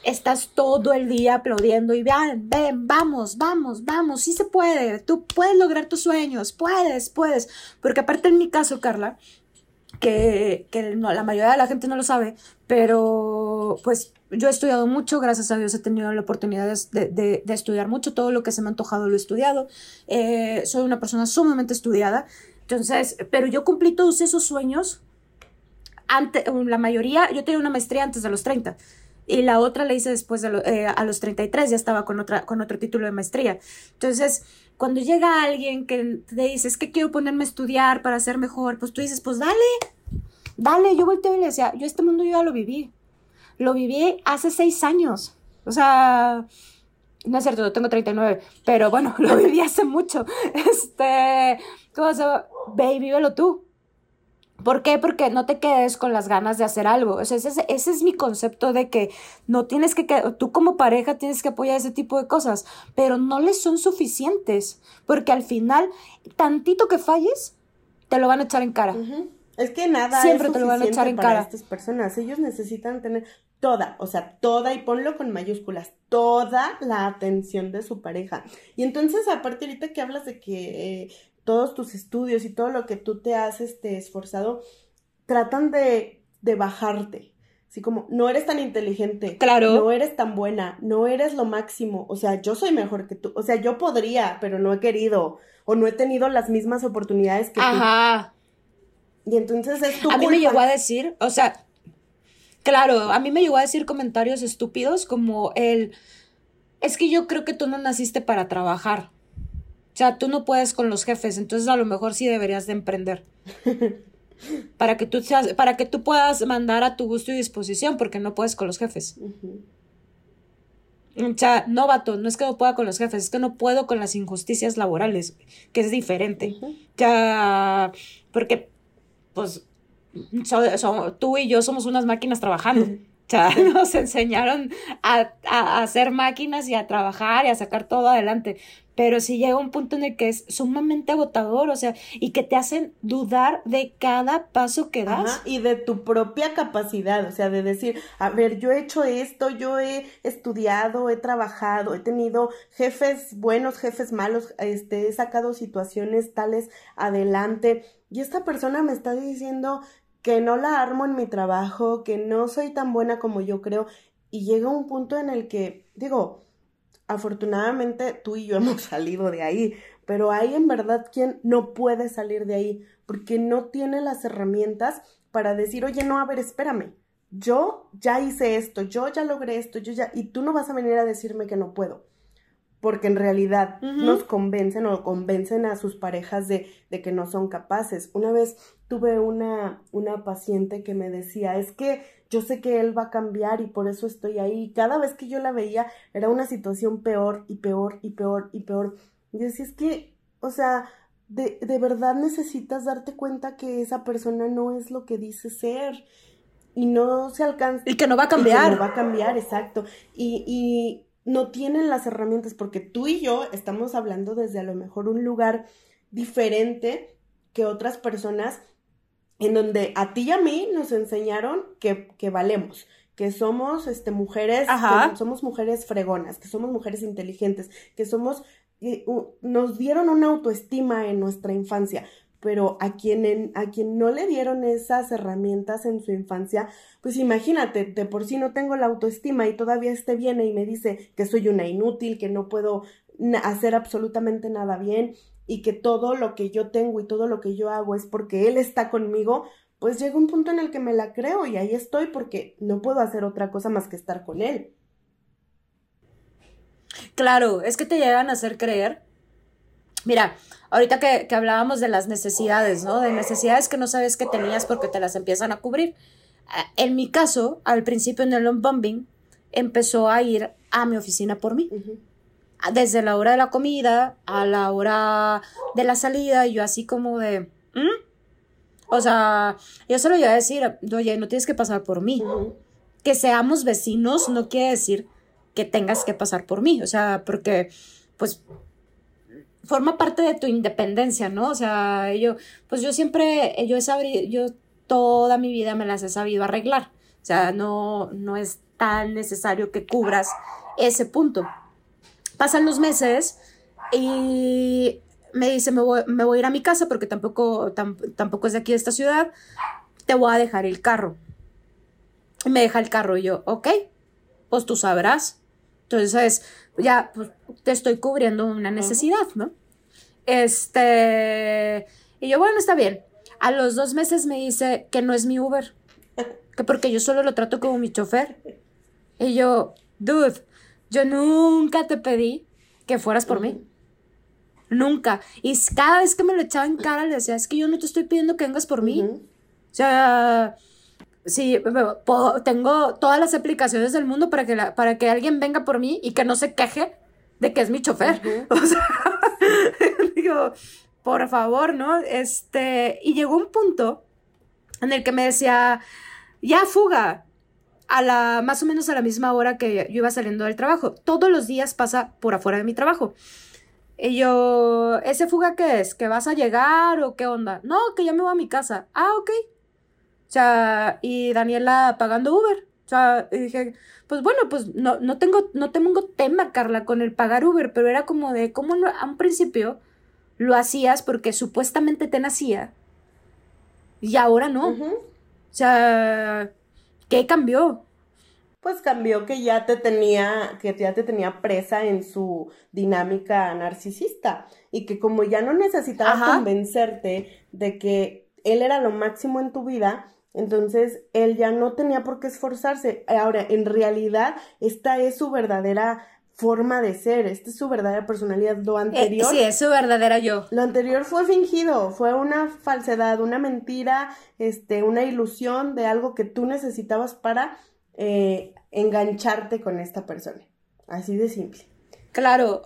estás todo el día aplaudiendo y ven, ven, vamos, vamos, vamos, sí se puede, tú puedes lograr tus sueños, puedes, puedes, porque aparte en mi caso, Carla, que, la mayoría de la gente no lo sabe, pero pues yo he estudiado mucho, gracias a Dios he tenido la oportunidad de, estudiar mucho, todo lo que se me ha antojado lo he estudiado, eh, soy una persona sumamente estudiada, entonces, pero yo cumplí todos esos sueños antes, la mayoría, yo tenía una maestría antes de los 30 y la otra la hice después de eh, a los 33, ya estaba con, otra, con otro título de maestría. Entonces, cuando llega alguien que te dice, es que quiero ponerme a estudiar para ser mejor, pues tú dices, pues dale, dale, yo volteo y le decía, yo este mundo yo ya lo viví, lo viví hace seis años, o sea, no es cierto, tengo 39, pero bueno, lo viví hace mucho, este, ¿cómo se llama? Ve y vívelo tú, ¿Por qué? Porque no te quedes con las ganas de hacer algo. ese, es mi concepto de que no tienes que, tú como pareja tienes que apoyar ese tipo de cosas, pero no les son suficientes, porque al final, tantito que falles, te lo van a echar en cara. Es que nada Siempre es te lo van a echar en cara. estas personas. Ellos necesitan tener toda, o sea, toda, y ponlo con mayúsculas, toda la atención de su pareja. Y entonces, aparte ahorita que hablas de que... Eh, todos tus estudios y todo lo que tú te has este, esforzado, tratan de, de bajarte. Así como, no eres tan inteligente. Claro. No eres tan buena. No eres lo máximo. O sea, yo soy mejor que tú. O sea, yo podría, pero no he querido. O no he tenido las mismas oportunidades que Ajá. tú. Y entonces es tu A mí me llegó a decir, o sea, claro, a mí me llegó a decir comentarios estúpidos como el. Es que yo creo que tú no naciste para trabajar. O sea, tú no puedes con los jefes, entonces a lo mejor sí deberías de emprender. para que tú seas, para que tú puedas mandar a tu gusto y disposición, porque no puedes con los jefes. O sea, no, vato, no es que no pueda con los jefes, es que no puedo con las injusticias laborales, que es diferente. Ya, porque, pues, tú y yo somos unas máquinas trabajando. O sea, nos enseñaron a, a, hacer máquinas y a trabajar y a sacar todo adelante. Pero si llega un punto en el que es sumamente agotador, o sea, y que te hacen dudar de cada paso que das. y de tu propia capacidad, o sea, de decir, a ver, yo he hecho esto, yo he estudiado, he trabajado, he tenido jefes buenos, jefes malos, este, he sacado situaciones tales adelante, y esta persona me está diciendo que no la armo en mi trabajo, que no soy tan buena como yo creo, y llega un punto en el que, digo, afortunadamente tú y yo hemos salido de ahí, pero hay en verdad quien no puede salir de ahí porque no tiene las herramientas para decir, oye, no, a ver, espérame, yo ya hice esto, yo ya logré esto, yo ya, y tú no vas a venir a decirme que no puedo porque en realidad nos convencen o convencen a sus parejas de, de, que no son capaces. Una vez tuve una, una paciente que me decía, es que yo sé que él va a cambiar y por eso estoy ahí. Cada vez que yo la veía era una situación peor y peor y peor y peor. Y decía, es que, o sea, de, de verdad necesitas darte cuenta que esa persona no es lo que dice ser y no se alcanza. Y que no va a cambiar. no va a cambiar, exacto. Y, y no tienen las herramientas porque tú y yo estamos hablando desde a lo mejor un lugar diferente que otras personas en donde a ti y a mí nos enseñaron que, que valemos, que somos este, mujeres, que somos mujeres fregonas, que somos mujeres inteligentes, que somos, nos dieron una autoestima en nuestra infancia, pero a quien, a quien no le dieron esas herramientas en su infancia, pues imagínate, de por sí no tengo la autoestima y todavía este viene y me dice que soy una inútil, que no puedo hacer absolutamente nada bien y que todo lo que yo tengo y todo lo que yo hago es porque él está conmigo, pues llega un punto en el que me la creo y ahí estoy porque no puedo hacer otra cosa más que estar con él. Claro, es que te llegan a hacer creer. Mira, ahorita que, hablábamos de las necesidades, ¿no? De necesidades que no sabes que tenías porque te las empiezan a cubrir. Ah, en mi caso, al principio en el bombing, empezó a ir a mi oficina por mí. Desde la hora de la comida a la hora de la salida, y yo así como de... O sea, yo solo iba a decir, oye, no tienes que pasar por mí. Que seamos vecinos no quiere decir que tengas que pasar por mí. O sea, porque, pues, forma parte de tu independencia, ¿no? O sea, yo, pues yo siempre, yo he sabido, yo toda mi vida me las he sabido arreglar. O sea, no, no es tan necesario que cubras ese punto. Pasan los meses y me dice, me voy, me voy a ir a mi casa porque tampoco, tampoco es de aquí de esta ciudad, te voy a dejar el carro. Y me deja el carro y yo, ok, pues tú sabrás. Entonces, ya pues, te estoy cubriendo una necesidad, ¿no? Este, y yo, bueno, está bien. A los dos meses me dice que no es mi Uber. Que porque yo solo lo trato como mi chofer. Y yo, dude, yo nunca te pedí que fueras por mí. Nunca. Y cada vez que me lo echaba en cara, le decía, es que yo no te estoy pidiendo que vengas por mí. O sea, sí, tengo todas las aplicaciones del mundo para que, para que alguien venga por mí y que no se queje de que es mi chofer. O sea, por favor, ¿no? Este, y llegó un punto en el que me decía, ya fuga, a la, más o menos a la misma hora que yo iba saliendo del trabajo. Todos los días pasa por afuera de mi trabajo. Y yo, ¿ese fuga qué es? ¿Que vas a llegar o qué onda? No, que ya me voy a mi casa. Ah, ok. O sea, y Daniela pagando Uber. O sea, y dije, pues bueno, pues no, no, tengo, no tengo tema, Carla, con el pagar Uber, pero era como de cómo a un principio lo hacías porque supuestamente te nacía y ahora no. O sea, ¿qué cambió? Pues cambió que ya te tenía, que ya te tenía presa en su dinámica narcisista y que como ya no necesitaba convencerte de que él era lo máximo en tu vida, entonces él ya no tenía por qué esforzarse. Ahora, en realidad, esta es su verdadera forma de ser, esta es su verdadera personalidad. Lo eh, anterior. sí, es su verdadera yo. Lo anterior fue fingido, fue una falsedad, una mentira, este, una ilusión de algo que tú necesitabas para eh, engancharte con esta persona. Así de simple. Claro.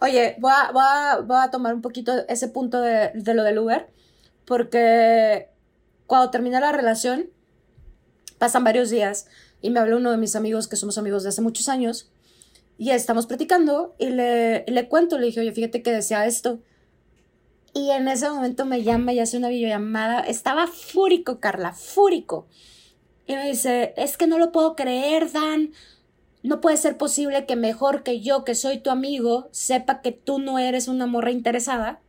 Oye, voy a, voy a, tomar un poquito ese punto de, de lo del Uber, porque cuando termina la relación, pasan varios días y me habló uno de mis amigos, que somos amigos de hace muchos años, y estamos platicando y le, le cuento, le dije, oye, fíjate que desea esto. Y en ese momento me llama y hace una videollamada. Estaba fúrico, Carla, fúrico. Y me dice, es que no lo puedo creer, Dan. No puede ser posible que mejor que yo, que soy tu amigo, sepa que tú no eres una morra interesada,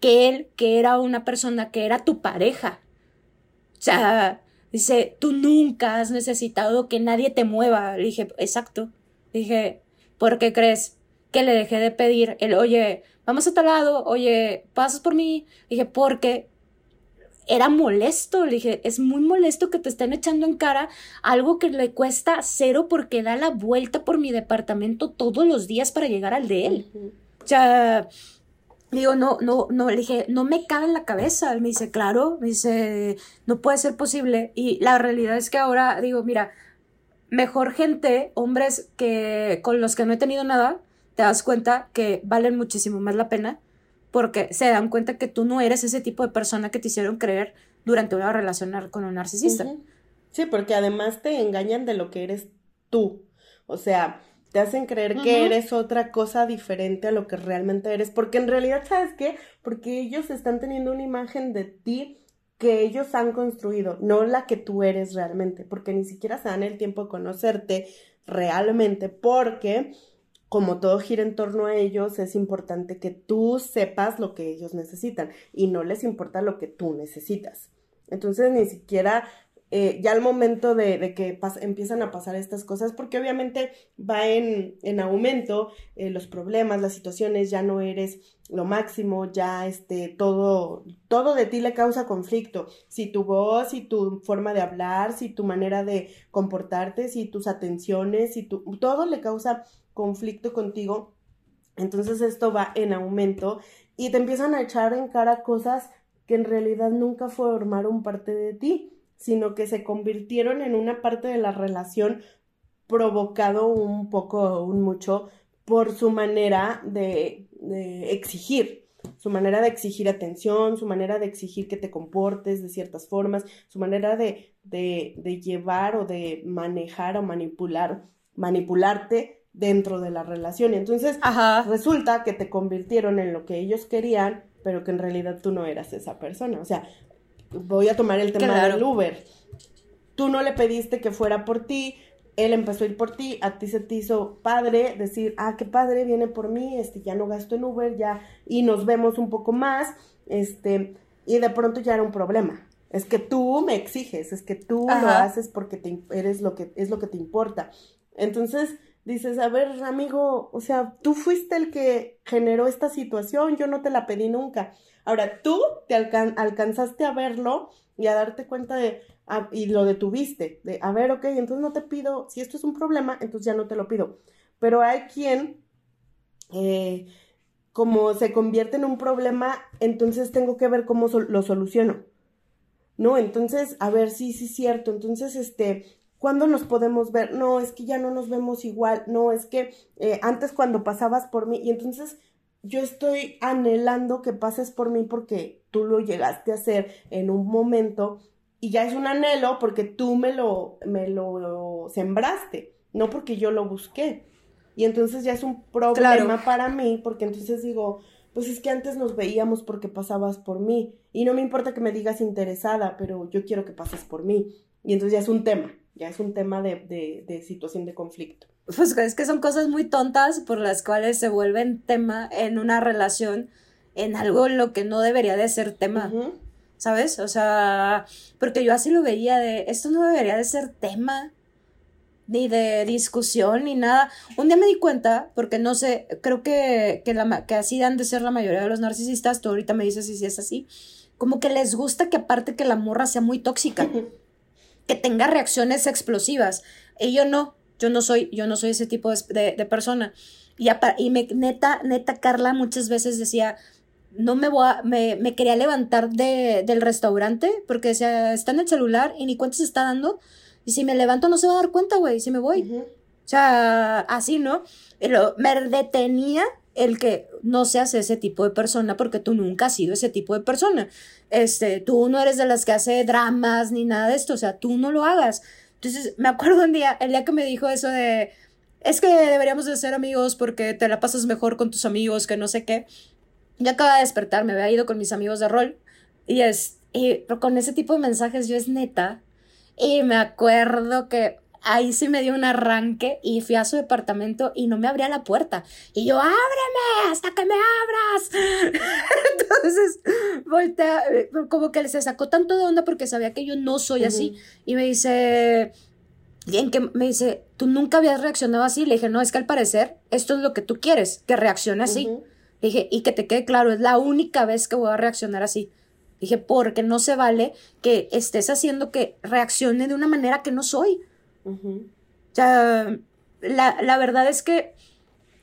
que él, que era una persona que era tu pareja. O sea, dice, tú nunca has necesitado que nadie te mueva. Le dije, exacto. Dije, ¿por qué crees que le dejé de pedir el, oye, vamos a tal lado, oye, pasas por mí? Dije, porque era molesto, le dije, es muy molesto que te estén echando en cara algo que le cuesta cero porque da la vuelta por mi departamento todos los días para llegar al de él. O sea, digo, no, no, no, le dije, no me cabe en la cabeza. Él me dice, claro, me dice, no puede ser posible. Y la realidad es que ahora digo, mira, mejor gente, hombres que con los que no he tenido nada, te das cuenta que valen muchísimo más la pena porque se dan cuenta que tú no eres ese tipo de persona que te hicieron creer durante una relación con un narcisista. Sí, porque además te engañan de lo que eres tú. O sea, te hacen creer que eres otra cosa diferente a lo que realmente eres, porque en realidad, ¿sabes qué? Porque ellos están teniendo una imagen de ti que ellos han construido, no la que tú eres realmente, porque ni siquiera se dan el tiempo de conocerte realmente, porque como todo gira en torno a ellos, es importante que tú sepas lo que ellos necesitan y no les importa lo que tú necesitas. Entonces ni siquiera eh, ya al momento de, que empiezan a pasar estas cosas, porque obviamente va en, aumento eh, los problemas, las situaciones, ya no eres lo máximo, ya este, todo, todo de ti le causa conflicto. Si tu voz, si tu forma de hablar, si tu manera de comportarte, si tus atenciones, si tu, todo le causa conflicto contigo. Entonces esto va en aumento y te empiezan a echar en cara cosas que en realidad nunca formaron parte de ti sino que se convirtieron en una parte de la relación provocado un poco un mucho por su manera de, exigir, su manera de exigir atención, su manera de exigir que te comportes de ciertas formas, su manera de, de llevar o de manejar o manipular, manipularte dentro de la relación. Y entonces resulta que te convirtieron en lo que ellos querían, pero que en realidad tú no eras esa persona. O sea, voy a tomar el tema del Uber. Tú no le pediste que fuera por ti, él empezó a ir por ti, a ti se te hizo padre decir, ah, qué padre, viene por mí, este, ya no gasto en Uber, ya, y nos vemos un poco más, este, y de pronto ya era un problema. Es que tú me exiges, es que tú lo haces porque te, eres lo que, es lo que te importa. Entonces, dices, a ver, amigo, o sea, tú fuiste el que generó esta situación, yo no te la pedí nunca. Ahora, tú te alcanzaste a verlo y a darte cuenta de, y lo detuviste, de, a ver, ok, entonces no te pido, si esto es un problema, entonces ya no te lo pido. Pero hay quien, eh, como se convierte en un problema, entonces tengo que ver cómo lo soluciono. ¿No? Entonces, a ver, sí, sí, cierto. Entonces, este, ¿Cuándo nos podemos ver? No, es que ya no nos vemos igual. No, es que eh, antes cuando pasabas por mí. Y entonces yo estoy anhelando que pases por mí porque tú lo llegaste a hacer en un momento y ya es un anhelo porque tú me lo, me lo sembraste, no porque yo lo busqué. Y entonces ya es un problema para mí porque entonces digo, pues es que antes nos veíamos porque pasabas por mí y no me importa que me digas interesada, pero yo quiero que pases por mí. Y entonces ya es un tema ya es un tema de, situación de conflicto. Pues es que son cosas muy tontas por las cuales se vuelven tema en una relación, en algo en lo que no debería de ser tema. ¿Sabes? O sea, porque yo así lo veía de, esto no debería de ser tema, ni de discusión, ni nada. Un día me di cuenta, porque no sé, creo que, que, la, que así han de ser la mayoría de los narcisistas, tú ahorita me dices si sí es así, como que les gusta que aparte que la morra sea muy tóxica que tenga reacciones explosivas. Y yo no, yo no soy, yo no soy ese tipo de, persona. Y, y me, neta, neta, Carla muchas veces decía, no me voy a, me, me quería levantar de, del restaurante porque decía, está en el celular y ni cuenta se está dando. Y si me levanto no se va a dar cuenta, güey, si me voy. O sea, así, ¿no? Pero me detenía el que no seas ese tipo de persona porque tú nunca has sido ese tipo de persona. Este, tú no eres de las que hace dramas ni nada de esto, o sea, tú no lo hagas. Entonces, me acuerdo un día, el día que me dijo eso de, es que deberíamos de ser amigos porque te la pasas mejor con tus amigos que no sé qué. Ya acaba de despertar, me había ido con mis amigos de rol y es, y con ese tipo de mensajes yo es neta. Y me acuerdo que ahí sí me dio un arranque y fui a su departamento y no me abría la puerta. Y yo, ábreme hasta que me abras. Entonces, voltea, como que se sacó tanto de onda porque sabía que yo no soy así. Y me dice, bien que me dice, tú nunca habías reaccionado así. Le dije, no, es que al parecer esto es lo que tú quieres, que reaccione así. Le dije, y que te quede claro, es la única vez que voy a reaccionar así. Dije, porque no se vale que estés haciendo que reaccione de una manera que no soy. O sea, la, la verdad es que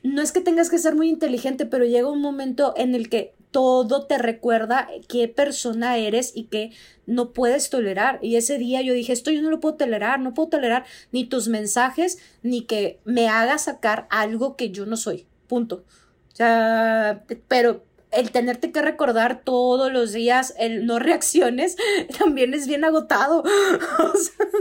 no es que tengas que ser muy inteligente, pero llega un momento en el que todo te recuerda qué persona eres y que no puedes tolerar. Y ese día yo dije, esto yo no lo puedo tolerar, no puedo tolerar ni tus mensajes, ni que me hagas sacar algo que yo no soy. Punto. O sea, pero el tenerte que recordar todos los días el no reacciones también es bien agotado.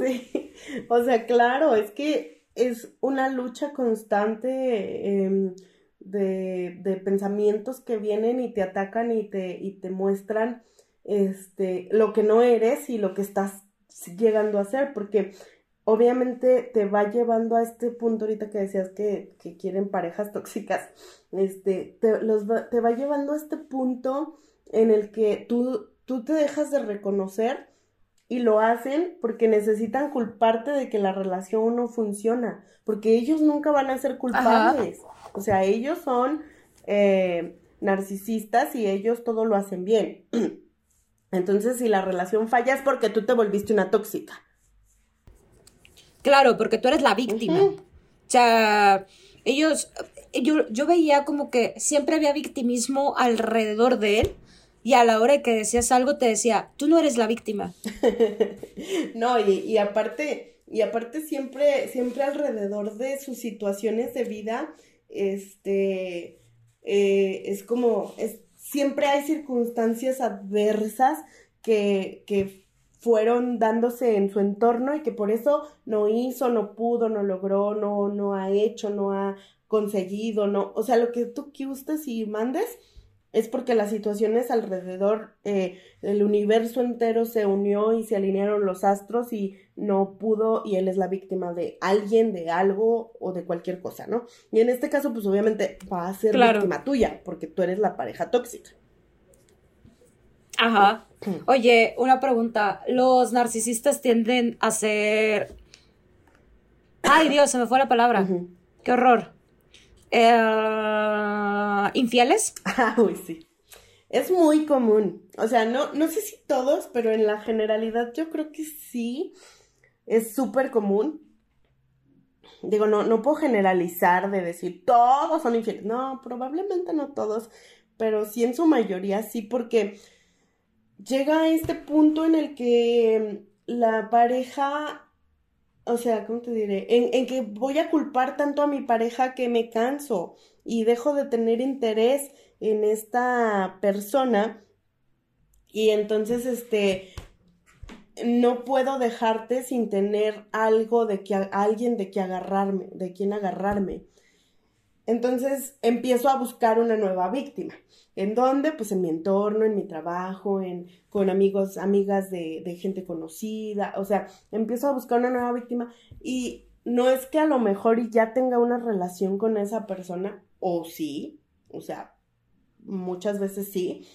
Sí, o sea, claro, es que es una lucha constante em, de, pensamientos que vienen y te atacan y te, y te muestran este, lo que no eres y lo que estás llegando a ser, porque obviamente te va llevando a este punto ahorita que decías que, quieren parejas tóxicas, este, te, los va, te va llevando a este punto en el que tú, tú te dejas de reconocer y lo hacen porque necesitan culparte de que la relación no funciona, porque ellos nunca van a ser culpables, o sea, ellos son eh, narcisistas y ellos todo lo hacen bien. Entonces, si la relación falla es porque tú te volviste una tóxica. Claro, porque tú eres la víctima. O sea, ellos, yo, yo veía como que siempre había victimismo alrededor de él y a la hora de que decías algo te decía, tú no eres la víctima. no, y, y, aparte, y aparte siempre, siempre alrededor de sus situaciones de vida, este, eh, es como, es, siempre hay circunstancias adversas que, que fueron dándose en su entorno y que por eso no hizo, no pudo, no logró, no, no ha hecho, no ha conseguido, no, o sea, lo que tú gustes y mandes es porque las situaciones alrededor, eh, el universo entero se unió y se alinearon los astros y no pudo y él es la víctima de alguien, de algo o de cualquier cosa, ¿no? Y en este caso, pues obviamente va a ser víctima tuya porque tú eres la pareja tóxica. Ajá. Oye, una pregunta. ¿Los narcisistas tienden a ser... Ay, Dios, se me fue la palabra. Qué horror. Eh, ¿Infieles? Ah, uy, sí. Es muy común. O sea, no, no sé si todos, pero en la generalidad yo creo que sí. Es súper común. Digo, no, no puedo generalizar de decir todos son infieles. No, probablemente no todos, pero sí en su mayoría sí, porque llega a este punto en el que la pareja o sea, ¿cómo te diré? En, en, que voy a culpar tanto a mi pareja que me canso y dejo de tener interés en esta persona y entonces, este, no puedo dejarte sin tener algo de que, alguien de que agarrarme, de quien agarrarme. Entonces empiezo a buscar una nueva víctima. ¿En dónde? Pues en mi entorno, en mi trabajo, en, con amigos, amigas de, gente conocida. O sea, empiezo a buscar una nueva víctima y no es que a lo mejor ya tenga una relación con esa persona, o sí, o sea, muchas veces sí,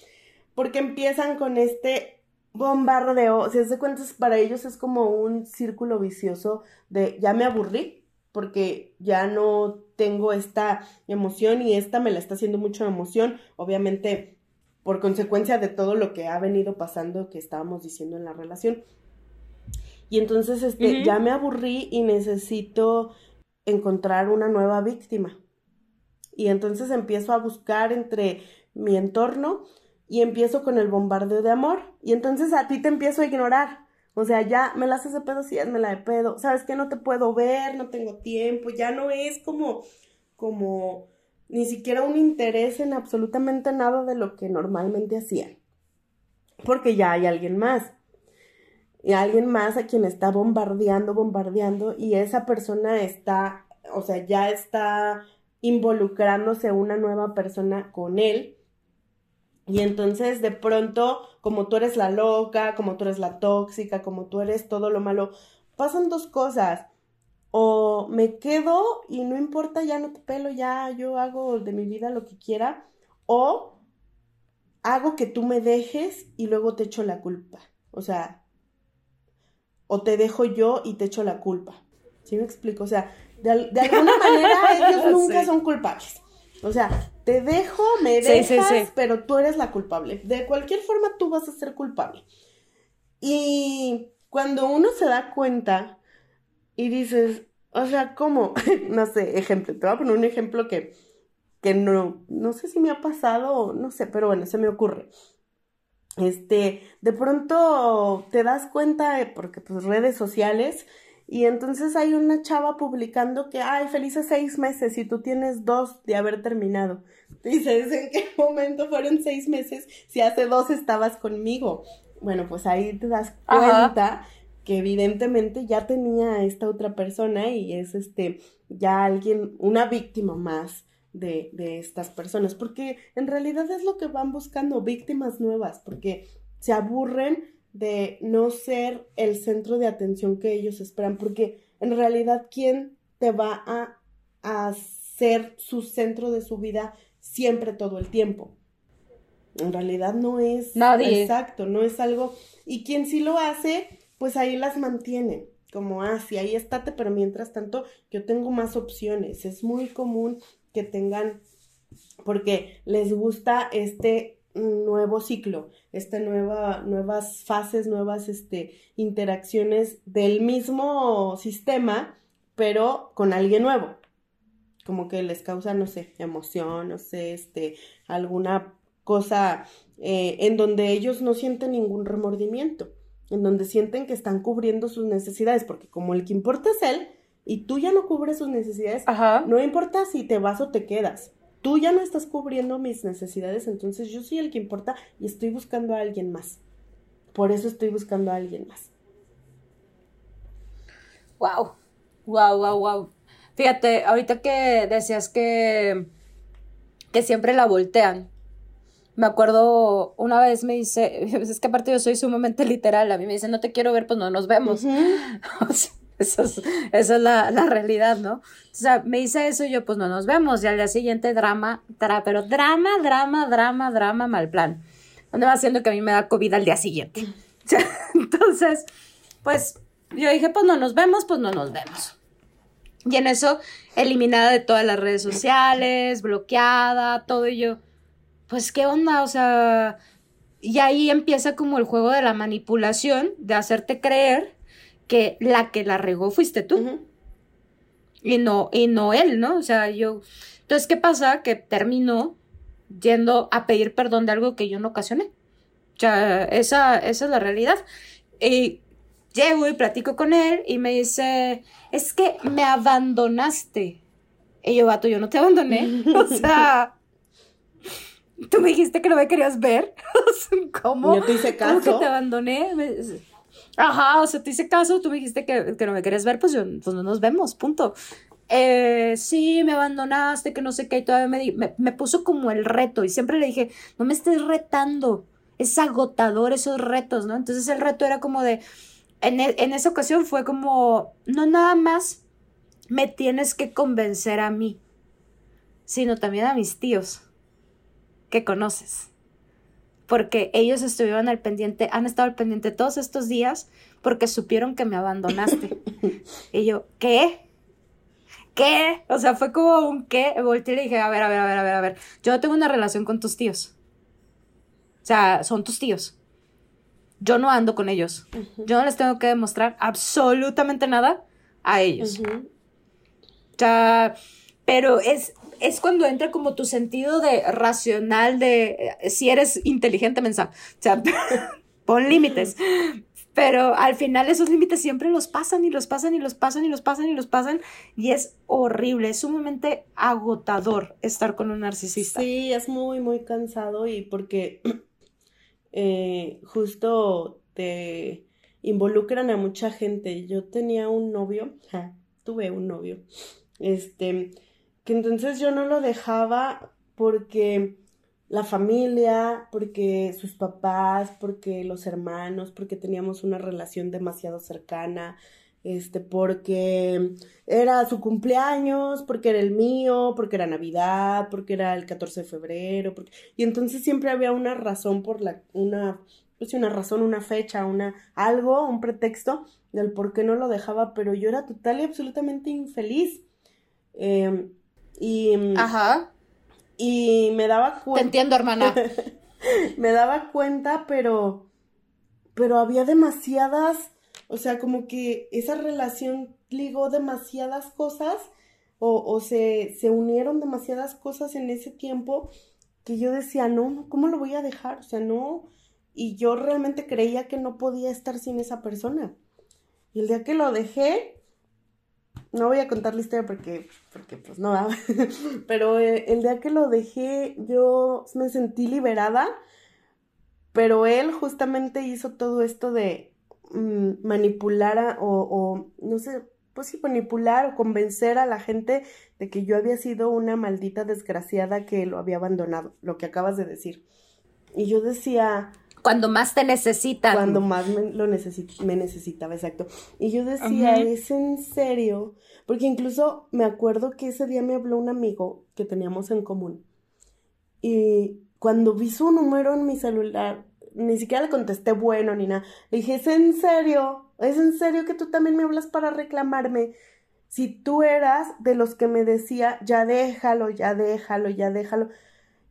porque empiezan con este bombardeo, si se cuentas, para ellos es como un círculo vicioso de ya me aburrí, porque ya no tengo esta emoción y esta me la está haciendo mucho emoción, obviamente por consecuencia de todo lo que ha venido pasando que estábamos diciendo en la relación. Y entonces este, ya me aburrí y necesito encontrar una nueva víctima. Y entonces empiezo a buscar entre mi entorno y empiezo con el bombardeo de amor. Y entonces a ti te empiezo a ignorar. O sea, ya me la haces de pedo, sí, me la de pedo. ¿Sabes que No te puedo ver, no tengo tiempo, ya no es como, como, ni siquiera un interés en absolutamente nada de lo que normalmente hacían. Porque ya hay alguien más. Y alguien más a quien está bombardeando, bombardeando, y esa persona está, o sea, ya está involucrándose una nueva persona con él y entonces de pronto, como tú eres la loca, como tú eres la tóxica, como tú eres todo lo malo, pasan dos cosas. O me quedo y no importa, ya no te pelo, ya yo hago de mi vida lo que quiera. O hago que tú me dejes y luego te echo la culpa. O sea, o te dejo yo y te echo la culpa. ¿Sí me explico? O sea, de, alguna manera ellos nunca son culpables. O sea, te dejo, me dejas, pero tú eres la culpable. De cualquier forma, tú vas a ser culpable. Y cuando uno se da cuenta y dices, o sea, ¿cómo? no sé, ejemplo, te voy a poner un ejemplo que, que no, no sé si me ha pasado, no sé, pero bueno, se me ocurre. Este, de pronto te das cuenta, porque pues redes sociales, y entonces hay una chava publicando que, ay, felices seis meses y tú tienes dos de haber terminado. Dices, ¿en qué momento fueron seis meses si hace dos estabas conmigo? Bueno, pues ahí te das cuenta que evidentemente ya tenía esta otra persona y es este, ya alguien, una víctima más de, de estas personas, porque en realidad es lo que van buscando, víctimas nuevas, porque se aburren de no ser el centro de atención que ellos esperan, porque en realidad, ¿quién te va a, a ser su centro de su vida siempre, todo el tiempo? En realidad no es Nadie. exacto, no es algo. Y quien sí lo hace, pues ahí las mantiene. Como, ah, sí, ahí estate, pero mientras tanto yo tengo más opciones. Es muy común que tengan, porque les gusta este nuevo ciclo, esta nueva, nuevas fases, nuevas este, interacciones del mismo sistema, pero con alguien nuevo. Como que les causa, no sé, emoción, no sé, este, alguna cosa eh, en donde ellos no sienten ningún remordimiento, en donde sienten que están cubriendo sus necesidades, porque como el que importa es él y tú ya no cubres sus necesidades, no importa si te vas o te quedas tú ya no estás cubriendo mis necesidades, entonces yo soy el que importa y estoy buscando a alguien más. Por eso estoy buscando a alguien más. Wow, wow, wow, wow. Fíjate, ahorita que decías que, que siempre la voltean. Me acuerdo, una vez me dice, es que aparte yo soy sumamente literal, a mí me dice, no te quiero ver, pues no nos vemos. Esa es, la, la, realidad, ¿no? O sea, me dice eso y yo, pues no nos vemos. Y al día siguiente, drama, pero drama, drama, drama, drama, mal plan. Donde va haciendo que a mí me da COVID al día siguiente. Entonces, pues yo dije, pues no nos vemos, pues no nos vemos. Y en eso, eliminada de todas las redes sociales, bloqueada, todo y yo, pues qué onda, o sea, y ahí empieza como el juego de la manipulación, de hacerte creer que la que la regó fuiste tú. Y no, y no él, ¿no? O sea, yo. Entonces, ¿qué pasa? Que terminó yendo a pedir perdón de algo que yo no ocasioné. O sea, esa, esa es la realidad. Y llego y platico con él y me dice, es que me abandonaste. Y yo, vato, yo no te abandoné. o sea, tú me dijiste que no me querías ver. ¿Cómo? Yo te hice caso. ¿Cómo que te abandoné? Ajá, o sea, te hice caso, tú me dijiste que, no me querías ver, pues, yo, pues no nos vemos, punto. Eh, sí, me abandonaste, que no sé qué, y todavía me, me, puso como el reto, y siempre le dije, no me estés retando, es agotador esos retos, ¿no? Entonces el reto era como de, en, e, en esa ocasión fue como, no nada más me tienes que convencer a mí, sino también a mis tíos que conoces porque ellos estuvieron al pendiente, han estado al pendiente todos estos días porque supieron que me abandonaste. y yo, ¿qué? ¿Qué? O sea, fue como un qué. Volteé y le dije, a ver, a ver, a ver, a ver, a ver. Yo no tengo una relación con tus tíos. O sea, son tus tíos. Yo no ando con ellos. Yo no les tengo que demostrar absolutamente nada a ellos. O sea, pero es, es cuando entra como tu sentido de racional de eh, si eres inteligente mensa. O sea, pon límites. Pero al final esos límites siempre los pasan y los pasan y los pasan y los pasan y los pasan y es horrible, es sumamente agotador estar con un narcisista. Sí, es muy, muy cansado y porque eh, justo te involucran a mucha gente. Yo tenía un novio, tuve un novio, este, que entonces yo no lo dejaba porque la familia, porque sus papás, porque los hermanos, porque teníamos una relación demasiado cercana, este, porque era su cumpleaños, porque era el mío, porque era Navidad, porque era el 14 de febrero, y entonces siempre había una razón por la, una, pues una razón, una fecha, una, algo, un pretexto del por qué no lo dejaba, pero yo era total y absolutamente infeliz. Eh, y, Ajá. Y me daba cuenta. Te entiendo, hermana. me daba cuenta, pero. Pero había demasiadas. O sea, como que esa relación ligó demasiadas cosas. O, o se, se unieron demasiadas cosas en ese tiempo que yo decía, no, ¿cómo lo voy a dejar? O sea, no. Y yo realmente creía que no podía estar sin esa persona. Y el día que lo dejé, no voy a contar la historia porque, porque pues no, pero eh, el día que lo dejé yo me sentí liberada, pero él justamente hizo todo esto de mm, manipular o, o, no sé, pues sí, manipular o convencer a la gente de que yo había sido una maldita desgraciada que lo había abandonado, lo que acabas de decir. Y yo decía, cuando más te necesitan. Cuando más me, lo me necesitaba, exacto. Y yo decía, ¿es en serio? Porque incluso me acuerdo que ese día me habló un amigo que teníamos en común. Y cuando vi su número en mi celular, ni siquiera le contesté bueno ni nada. Le dije, ¿es en serio? ¿Es en serio que tú también me hablas para reclamarme? Si tú eras de los que me decía, ya déjalo, ya déjalo, ya déjalo.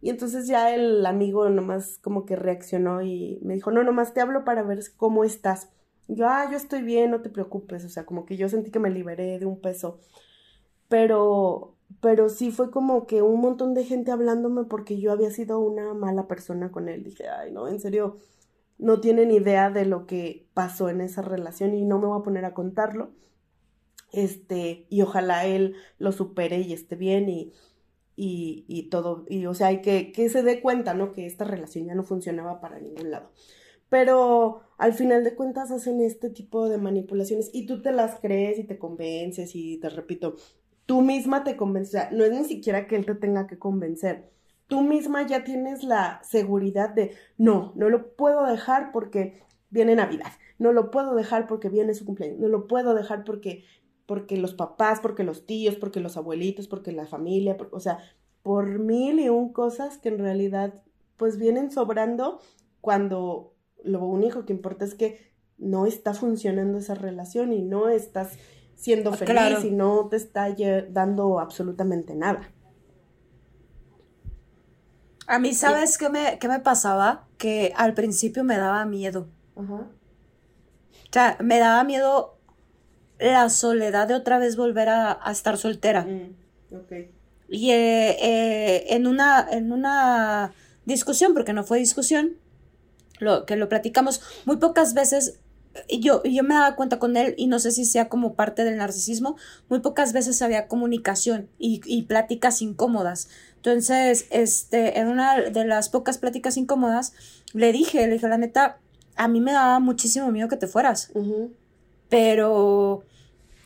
Y entonces ya el amigo nomás como que reaccionó y me dijo, no, nomás te hablo para ver cómo estás. yo, ah, yo estoy bien, no te preocupes. O sea, como que yo sentí que me liberé de un peso. Pero, pero sí fue como que un montón de gente hablándome porque yo había sido una mala persona con él. Dije, ay, no, en serio, no tienen idea de lo que pasó en esa relación y no me voy a poner a contarlo. Este, y ojalá él lo supere y esté bien y y, y todo, y o sea, hay que, que se dé cuenta, ¿no? Que esta relación ya no funcionaba para ningún lado. Pero al final de cuentas hacen este tipo de manipulaciones y tú te las crees y te convences y te repito, tú misma te convences, o sea, no es ni siquiera que él te tenga que convencer. Tú misma ya tienes la seguridad de, no, no lo puedo dejar porque viene Navidad, no lo puedo dejar porque viene su cumpleaños, no lo puedo dejar porque porque los papás, porque los tíos, porque los abuelitos, porque la familia, o sea, por mil y un cosas que en realidad pues vienen sobrando cuando lo único que importa es que no está funcionando esa relación y no estás siendo ah, feliz y no te está dando absolutamente nada. A mí, ¿sabes qué, me, qué me pasaba? Que al principio me daba miedo. Ajá. O sea, me daba miedo la soledad de otra vez volver a, estar soltera. Mm, y eh, eh, en, una, en una discusión, porque no fue discusión, lo, que lo platicamos muy pocas veces, yo, yo me daba cuenta con él, y no sé si sea como parte del narcisismo, muy pocas veces había comunicación y, y pláticas incómodas. Entonces, este, en una de las pocas pláticas incómodas, le dije, le dije, la neta, a mí me daba muchísimo miedo que te fueras. Pero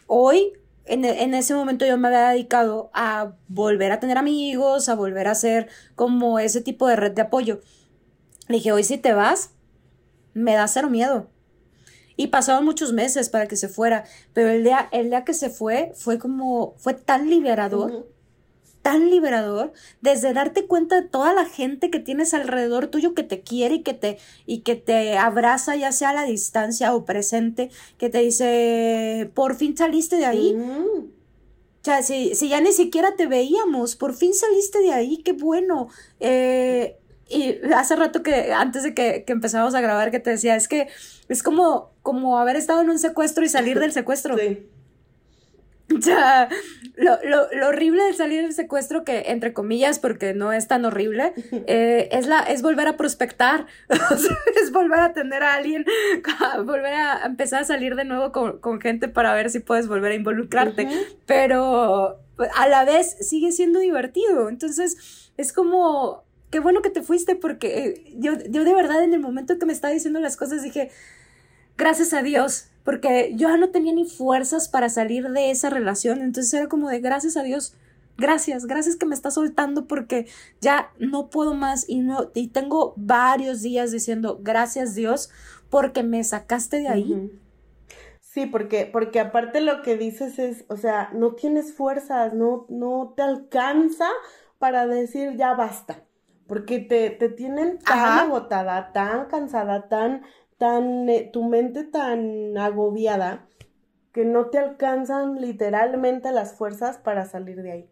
hoy, en, en, ese momento yo me había dedicado a volver a tener amigos, a volver a hacer como ese tipo de red de apoyo. Le dije, hoy si te vas, me da cero miedo. Y pasaron muchos meses para que se fuera, pero el día, el día que se fue fue como, fue tan liberador tan liberador desde darte cuenta de toda la gente que tienes alrededor tuyo que te quiere y que te, y que te abraza ya sea a la distancia o presente, que te dice, por fin saliste de ahí. O sea, si, si, ya ni siquiera te veíamos, por fin saliste de ahí, qué bueno. Eh, y hace rato que, antes de que, que empezáramos a grabar, que te decía, es que es como, como haber estado en un secuestro y salir del secuestro. Sí. O sea, lo, lo, lo, horrible de salir del secuestro, que entre comillas, porque no es tan horrible, eh, es, la, es volver a prospectar, es volver a tener a alguien, volver a empezar a salir de nuevo con, con gente para ver si puedes volver a involucrarte. Pero a la vez sigue siendo divertido. Entonces, es como, qué bueno que te fuiste, porque eh, yo, yo de verdad en el momento que me estaba diciendo las cosas dije, gracias a Dios porque yo ya no tenía ni fuerzas para salir de esa relación, entonces era como de gracias a Dios, gracias, gracias que me está soltando porque ya no puedo más y no y tengo varios días diciendo gracias Dios porque me sacaste de ahí. Sí, porque, porque aparte lo que dices es, o sea, no tienes fuerzas, no, no te alcanza para decir ya basta, porque te, te tienen tan agotada, tan cansada, tan tan, eh, tu mente tan agobiada que no te alcanzan literalmente las fuerzas para salir de ahí.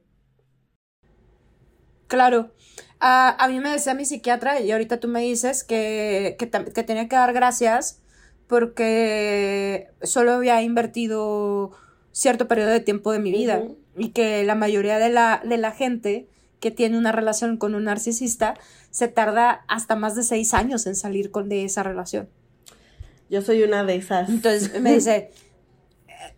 Claro. a mí me decía mi psiquiatra, y ahorita tú me dices que, que, tenía que dar gracias porque solo había invertido cierto periodo de tiempo de mi vida y que la mayoría de la, de la gente que tiene una relación con un narcisista se tarda hasta más de seis años en salir con de esa relación. Yo soy una de esas. Entonces me dice,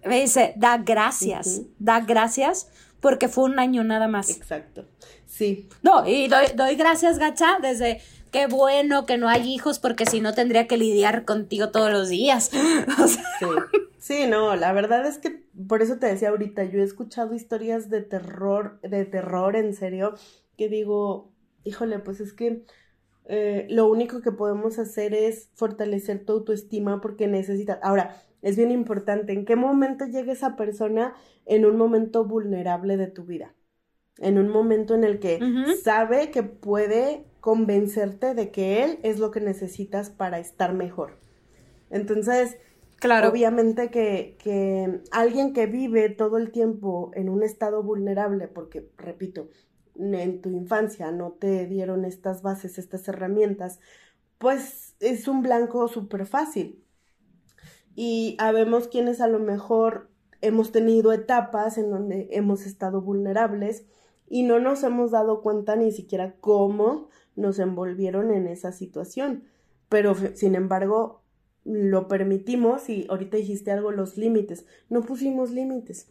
me dice, da gracias, da gracias porque fue un año nada más. Exacto. Sí. No, y doy, doy gracias, Gacha, desde qué bueno que no hay hijos porque si no tendría que lidiar contigo todos los días. sí. sí, no, la verdad es que por eso te decía ahorita, yo he escuchado historias de terror, de terror en serio, que digo, híjole, pues es que eh, lo único que podemos hacer es fortalecer tu autoestima porque necesitas. Ahora, es bien importante en qué momento llega esa persona en un momento vulnerable de tu vida. En un momento en el que sabe que puede convencerte de que él es lo que necesitas para estar mejor. Entonces, claro. obviamente que, que alguien que vive todo el tiempo en un estado vulnerable, porque, repito, en tu infancia no te dieron estas bases, estas herramientas, pues es un blanco súper fácil. Y habemos quienes a lo mejor hemos tenido etapas en donde hemos estado vulnerables y no nos hemos dado cuenta ni siquiera cómo nos envolvieron en esa situación. Pero sin embargo, lo permitimos y ahorita dijiste algo, los límites. No pusimos límites.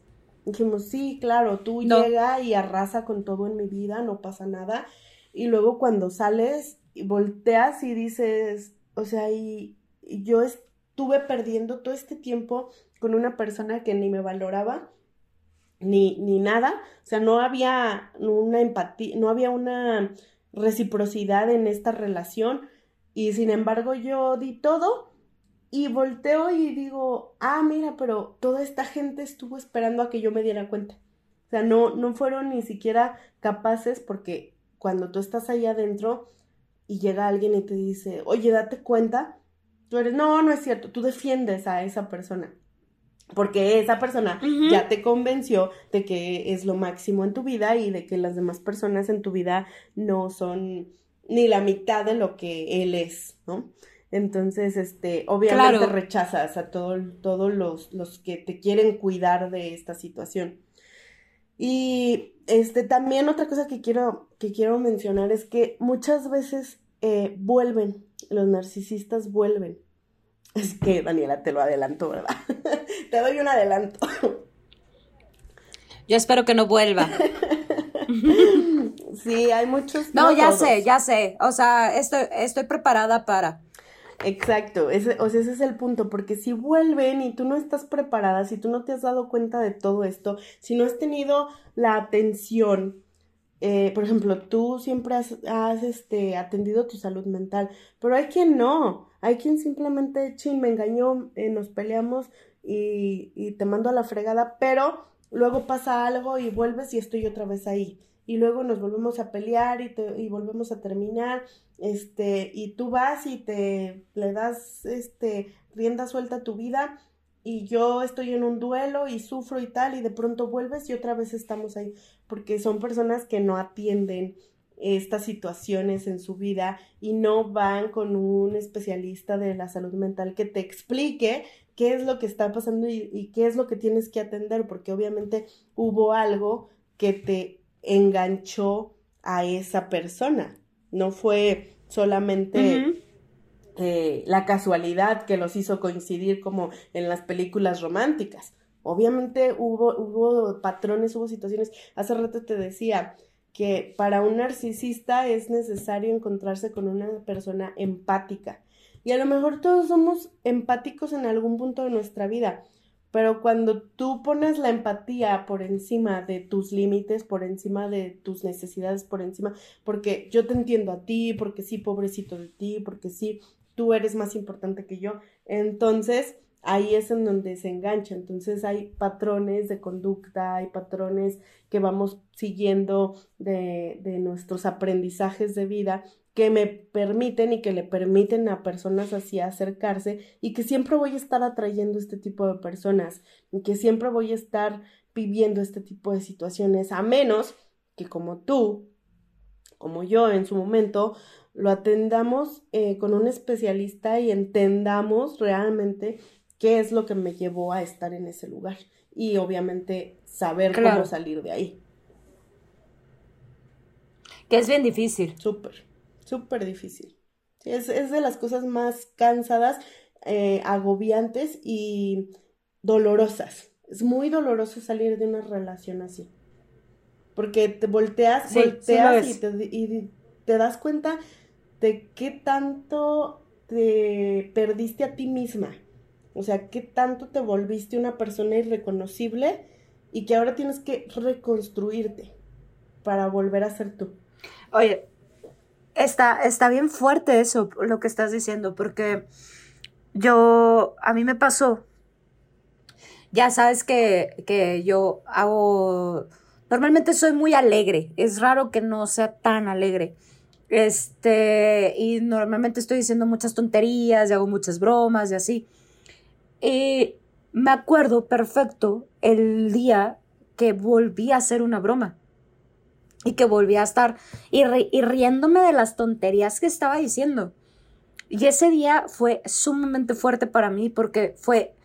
Dijimos, sí, claro, tú llega y arrasa con todo en mi vida, no pasa nada. Y luego cuando sales, y volteas y dices, o sea, y, yo estuve perdiendo todo este tiempo con una persona que ni me valoraba, ni, ni nada. O sea, no había una empatía, no había una reciprocidad en esta relación. Y sin embargo, yo di todo y volteo y digo, ah, mira, pero toda esta gente estuvo esperando a que yo me diera cuenta. O sea, no, no fueron ni siquiera capaces porque cuando tú estás ahí adentro y llega alguien y te dice, oye, date cuenta, tú eres, no, no es cierto, tú defiendes a esa persona. porque esa persona ya te convenció de que es lo máximo en tu vida y de que las demás personas en tu vida no son ni la mitad de lo que él es, ¿no? Entonces, este, obviamente rechazas a todos los, los que te quieren cuidar de esta situación. Y este, también otra cosa que quiero, que quiero mencionar es que muchas veces eh, vuelven, los narcisistas vuelven. Es que, Daniela, te lo adelanto, ¿verdad? te doy un adelanto. Yo espero que no vuelva. sí, hay muchos. No, ya sé, ya sé. O sea, estoy, estoy preparada para. Exacto, ese, o sea, ese es el punto, porque si vuelven y tú no estás preparada, si tú no te has dado cuenta de todo esto, si no has tenido la atención, eh, por ejemplo, tú siempre has, has este, atendido tu salud mental, pero hay quien no, hay quien simplemente, chin, me engañó, eh, nos peleamos y, y te mando a la fregada, pero luego pasa algo y vuelves y estoy otra vez ahí y luego nos volvemos a pelear y, te, y volvemos a terminar, este, y tú vas y te le das, este, rienda suelta a tu vida y yo estoy en un duelo y sufro y tal y de pronto vuelves y otra vez estamos ahí, porque son personas que no atienden estas situaciones en su vida y no van con un especialista de la salud mental que te explique qué es lo que está pasando y, y qué es lo que tienes que atender, porque obviamente hubo algo que te enganchó a esa persona. No fue solamente eh, la casualidad que los hizo coincidir como en las películas románticas. Obviamente hubo, hubo patrones, hubo situaciones. Hace rato te decía que para un narcisista es necesario encontrarse con una persona empática. Y a lo mejor todos somos empáticos en algún punto de nuestra vida, pero cuando tú pones la empatía por encima de tus límites, por encima de tus necesidades, por encima, porque yo te entiendo a ti, porque sí, pobrecito de ti, porque sí, tú eres más importante que yo, entonces ahí es en donde se engancha. Entonces hay patrones de conducta, hay patrones que vamos siguiendo de, de nuestros aprendizajes de vida que me permiten y que le permiten a personas así acercarse y que siempre voy a estar atrayendo este tipo de personas y que siempre voy a estar viviendo este tipo de situaciones, a menos que como tú, como yo en su momento, lo atendamos eh, con un especialista y entendamos realmente qué es lo que me llevó a estar en ese lugar y obviamente saber cómo salir de ahí. Que es bien difícil. Súper súper difícil. es, de las cosas más cansadas, eh, agobiantes y dolorosas. Es muy doloroso salir de una relación así. Porque te volteas, volteas y, te, y te das cuenta de qué tanto te perdiste a ti misma. O sea, qué tanto te volviste una persona irreconocible y que ahora tienes que reconstruirte para volver a ser tú. Oye, Está, está bien fuerte eso, lo que estás diciendo, porque yo, a mí me pasó, ya sabes que, que yo hago, normalmente soy muy alegre, es raro que no sea tan alegre. Este, y normalmente estoy diciendo muchas tonterías y hago muchas bromas y así. Y me acuerdo perfecto el día que volví a hacer una broma y que volví a estar y, riéndome de las tonterías que estaba diciendo. Y ese día fue sumamente fuerte para mí porque fue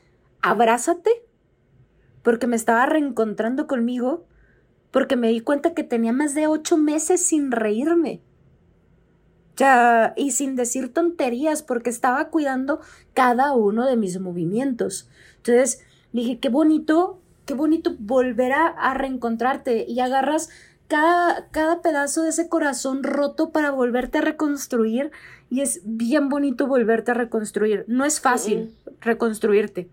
abrázate, porque me estaba reencontrando conmigo, porque me di cuenta que tenía más de ocho meses sin reírme. Ya, y sin decir tonterías, porque estaba cuidando cada uno de mis movimientos. Entonces dije, qué bonito, qué bonito volver a reencontrarte y agarras cada, pedazo de ese corazón roto para volverte a reconstruir y es bien bonito volverte a reconstruir. No es fácil reconstruirte,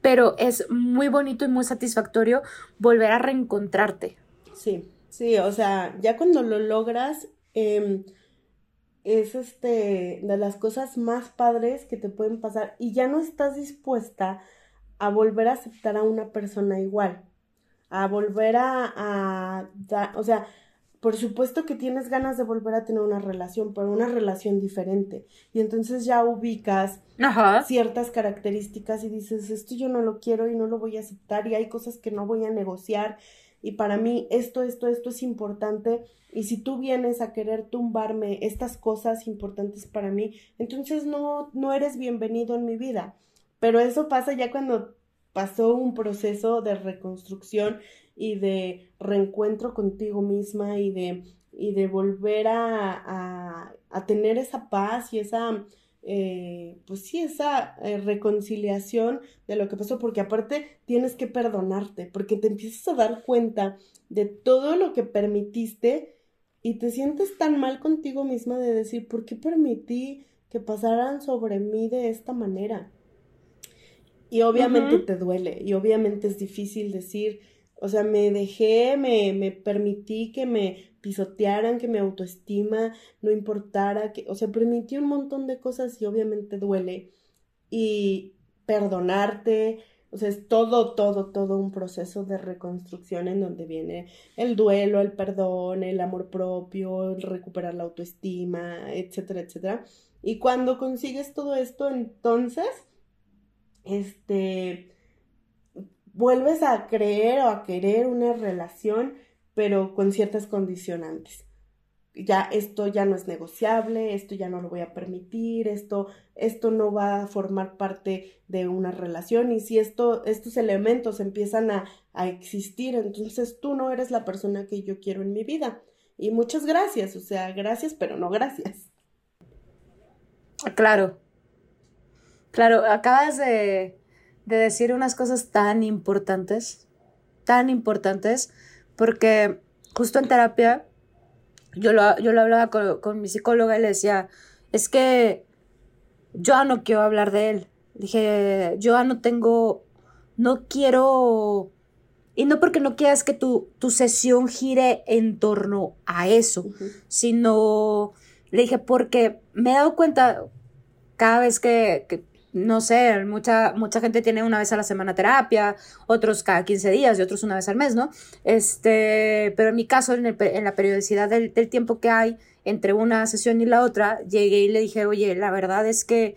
pero es muy bonito y muy satisfactorio volver a reencontrarte. Sí, sí, o sea, ya cuando lo logras, em, es este de las cosas más padres que te pueden pasar y ya no estás dispuesta a volver a aceptar a una persona igual a volver a, a o sea, por supuesto que tienes ganas de volver a tener una relación, pero una relación diferente. Y entonces ya ubicas ciertas características y dices, esto yo no lo quiero y no lo voy a aceptar y hay cosas que no voy a negociar y para mí esto, esto, esto es importante y si tú vienes a querer tumbarme estas cosas importantes para mí, entonces no, no eres bienvenido en mi vida. Pero eso pasa ya cuando pasó un proceso de reconstrucción y de reencuentro contigo misma y de, y de volver a, a, tener esa paz y esa, eh, pues sí, esa eh, reconciliación de lo que pasó, porque aparte tienes que perdonarte, porque te empiezas a dar cuenta de todo lo que permitiste y te sientes tan mal contigo misma de decir, ¿por qué permití que pasaran sobre mí de esta manera? Y obviamente te duele, y obviamente es difícil decir, o sea, me dejé, me, me permití que me pisotearan, que mi autoestima no importara, que, o sea, permití un montón de cosas y obviamente duele. Y perdonarte, o sea, es todo, todo, todo un proceso de reconstrucción en donde viene el duelo, el perdón, el amor propio, el recuperar la autoestima, etcétera, etcétera. Y cuando consigues todo esto, entonces, este, vuelves a creer o a querer una relación, pero con ciertas condicionantes. Ya esto ya no es negociable, esto ya no lo voy a permitir, esto, esto no va a formar parte de una relación y si esto, estos elementos empiezan a, a existir, entonces tú no eres la persona que yo quiero en mi vida. Y muchas gracias, o sea, gracias, pero no gracias. Claro. Claro, acabas de, de decir unas cosas tan importantes, tan importantes, porque justo en terapia yo lo, yo lo hablaba con, mi psicóloga y le decía, es que yo no quiero hablar de él. Dije, yo no tengo, no quiero, y no porque no quieras que tu, tu sesión gire en torno a eso, sino, le dije, porque me he dado cuenta cada vez que, no sé, mucha, mucha gente tiene una vez a la semana terapia, otros cada 15 días y otros una vez al mes, ¿no? Este, pero en mi caso, en, la periodicidad del, tiempo que hay entre una sesión y la otra, llegué y le dije, oye, la verdad es que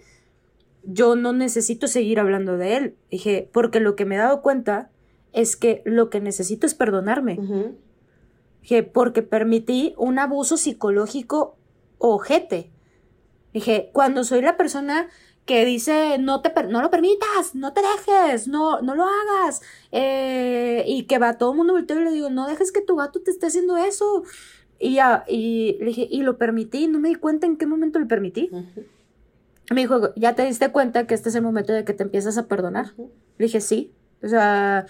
yo no necesito seguir hablando de él. Dije, porque lo que me he dado cuenta es que lo que necesito es perdonarme. Dije, porque permití un abuso psicológico ojete. Dije, cuando soy la persona que dice no te no lo permitas, no te dejes, no, no lo hagas. Eh, y que va todo el mundo volteo y le digo, no dejes que tu gato te esté haciendo eso. Y ya, y le dije, y lo permití, no me di cuenta en qué momento lo permití. Me dijo, ¿ya te diste cuenta que este es el momento de que te empiezas a perdonar? Le dije, sí. O sea,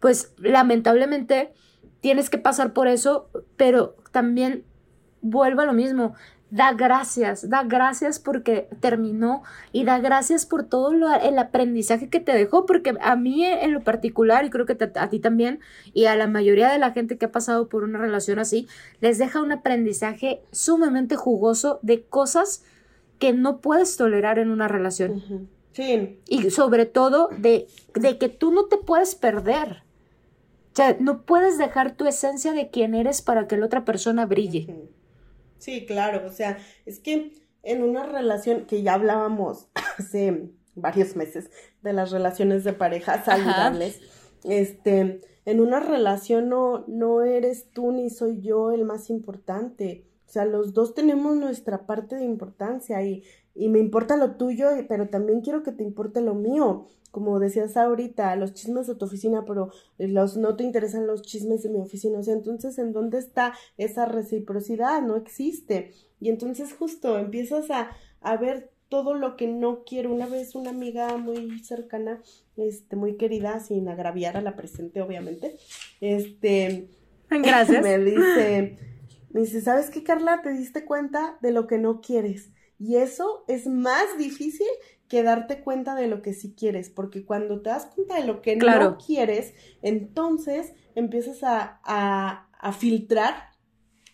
pues lamentablemente tienes que pasar por eso, pero también vuelvo a lo mismo da gracias, da gracias porque terminó y da gracias por todo el aprendizaje que te dejó, porque a mí en lo particular, y creo que a ti también, y a la mayoría de la gente que ha pasado por una relación así, les deja un aprendizaje sumamente jugoso de cosas que no puedes tolerar en una relación. Sí. Y sobre todo de, de que tú no te puedes perder. O sea, no puedes dejar tu esencia de quién eres para que la otra persona brille. Sí, claro, o sea, es que en una relación que ya hablábamos hace varios meses de las relaciones de pareja saludables, este, en una relación no, no eres tú ni soy yo el más importante. O sea, los dos tenemos nuestra parte de importancia y, y me importa lo tuyo, pero también quiero que te importe lo mío como decías ahorita, los chismes de tu oficina, pero los, no te interesan los chismes de mi oficina. O sea, entonces, ¿en dónde está esa reciprocidad? No existe. Y entonces justo empiezas a, a ver todo lo que no quiero. Una vez una amiga muy cercana, este, muy querida, sin agraviar a la presente, obviamente, este, Gracias. me dice, me dice, ¿sabes qué, Carla? Te diste cuenta de lo que no quieres. Y eso es más difícil que darte cuenta de lo que sí quieres, porque cuando te das cuenta de lo que no quieres, entonces empiezas a, a, a filtrar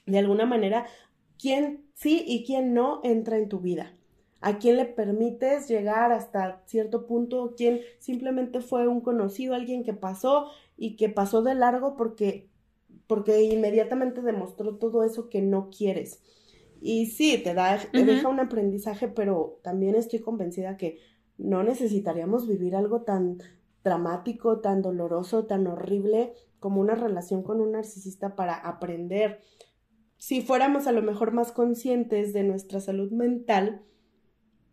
de alguna manera quién sí y quién no entra en tu vida a quién le permites llegar hasta cierto punto, quién simplemente fue un conocido, alguien que pasó y que pasó de largo porque porque inmediatamente demostró todo eso que no quieres. Y sí, te, da, te deja un aprendizaje, pero también estoy convencida que no necesitaríamos vivir algo tan dramático, tan doloroso, tan horrible como una relación con un narcisista para aprender. Si fuéramos a lo mejor más conscientes de nuestra salud mental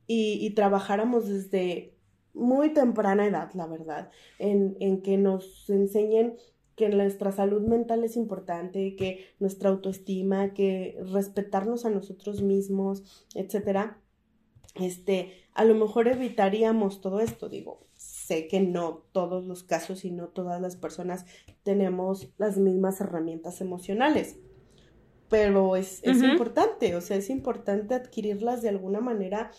y, y trabajáramos desde muy temprana edad, la verdad, en, en que nos enseñen que nuestra salud mental es importante, que nuestra autoestima, que respetarnos a nosotros mismos, etcétera, este, a lo mejor evitaríamos todo esto, digo, sé que no todos los casos y no todas las personas tenemos las mismas herramientas emocionales, pero es, es importante, o sea, es importante adquirirlas de alguna manera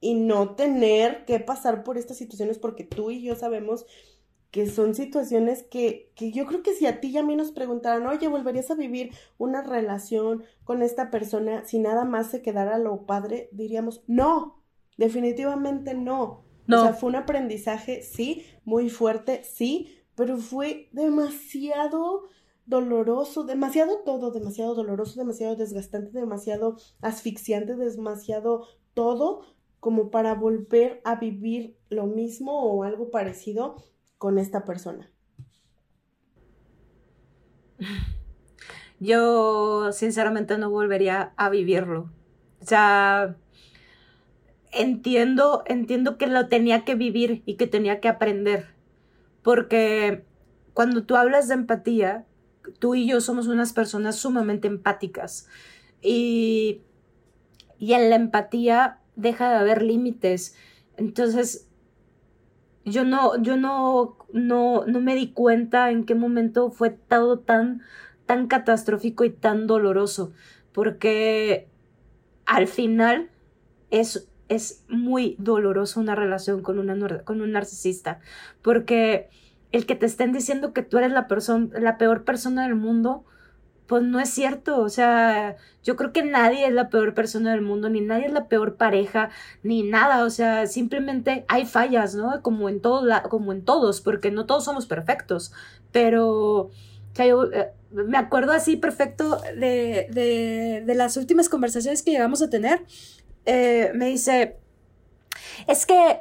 y no tener que pasar por estas situaciones porque tú y yo sabemos que son situaciones que, que yo creo que si a ti y a mí nos preguntaran, oye, ¿volverías a vivir una relación con esta persona si nada más se quedara lo padre? Diríamos, no, definitivamente no. no. O sea, fue un aprendizaje, sí, muy fuerte, sí, pero fue demasiado doloroso, demasiado todo, demasiado doloroso, demasiado desgastante, demasiado asfixiante, demasiado todo como para volver a vivir lo mismo o algo parecido con esta persona? Yo sinceramente no volvería a vivirlo. O sea, entiendo, entiendo que lo tenía que vivir y que tenía que aprender. Porque cuando tú hablas de empatía, tú y yo somos unas personas sumamente empáticas. Y, y en la empatía deja de haber límites. Entonces, yo no, yo no, no, no me di cuenta en qué momento fue todo tan, tan catastrófico y tan doloroso, porque al final es, es muy doloroso una relación con, una, con un narcisista, porque el que te estén diciendo que tú eres la, la peor persona del mundo, pues no es cierto, o sea, yo creo que nadie es la peor persona del mundo, ni nadie es la peor pareja, ni nada, o sea, simplemente hay fallas, ¿no? Como en, como en todos, porque no todos somos perfectos, pero eh, me acuerdo así perfecto de, de, de, las últimas conversaciones que llegamos a tener, eh, me dice, es que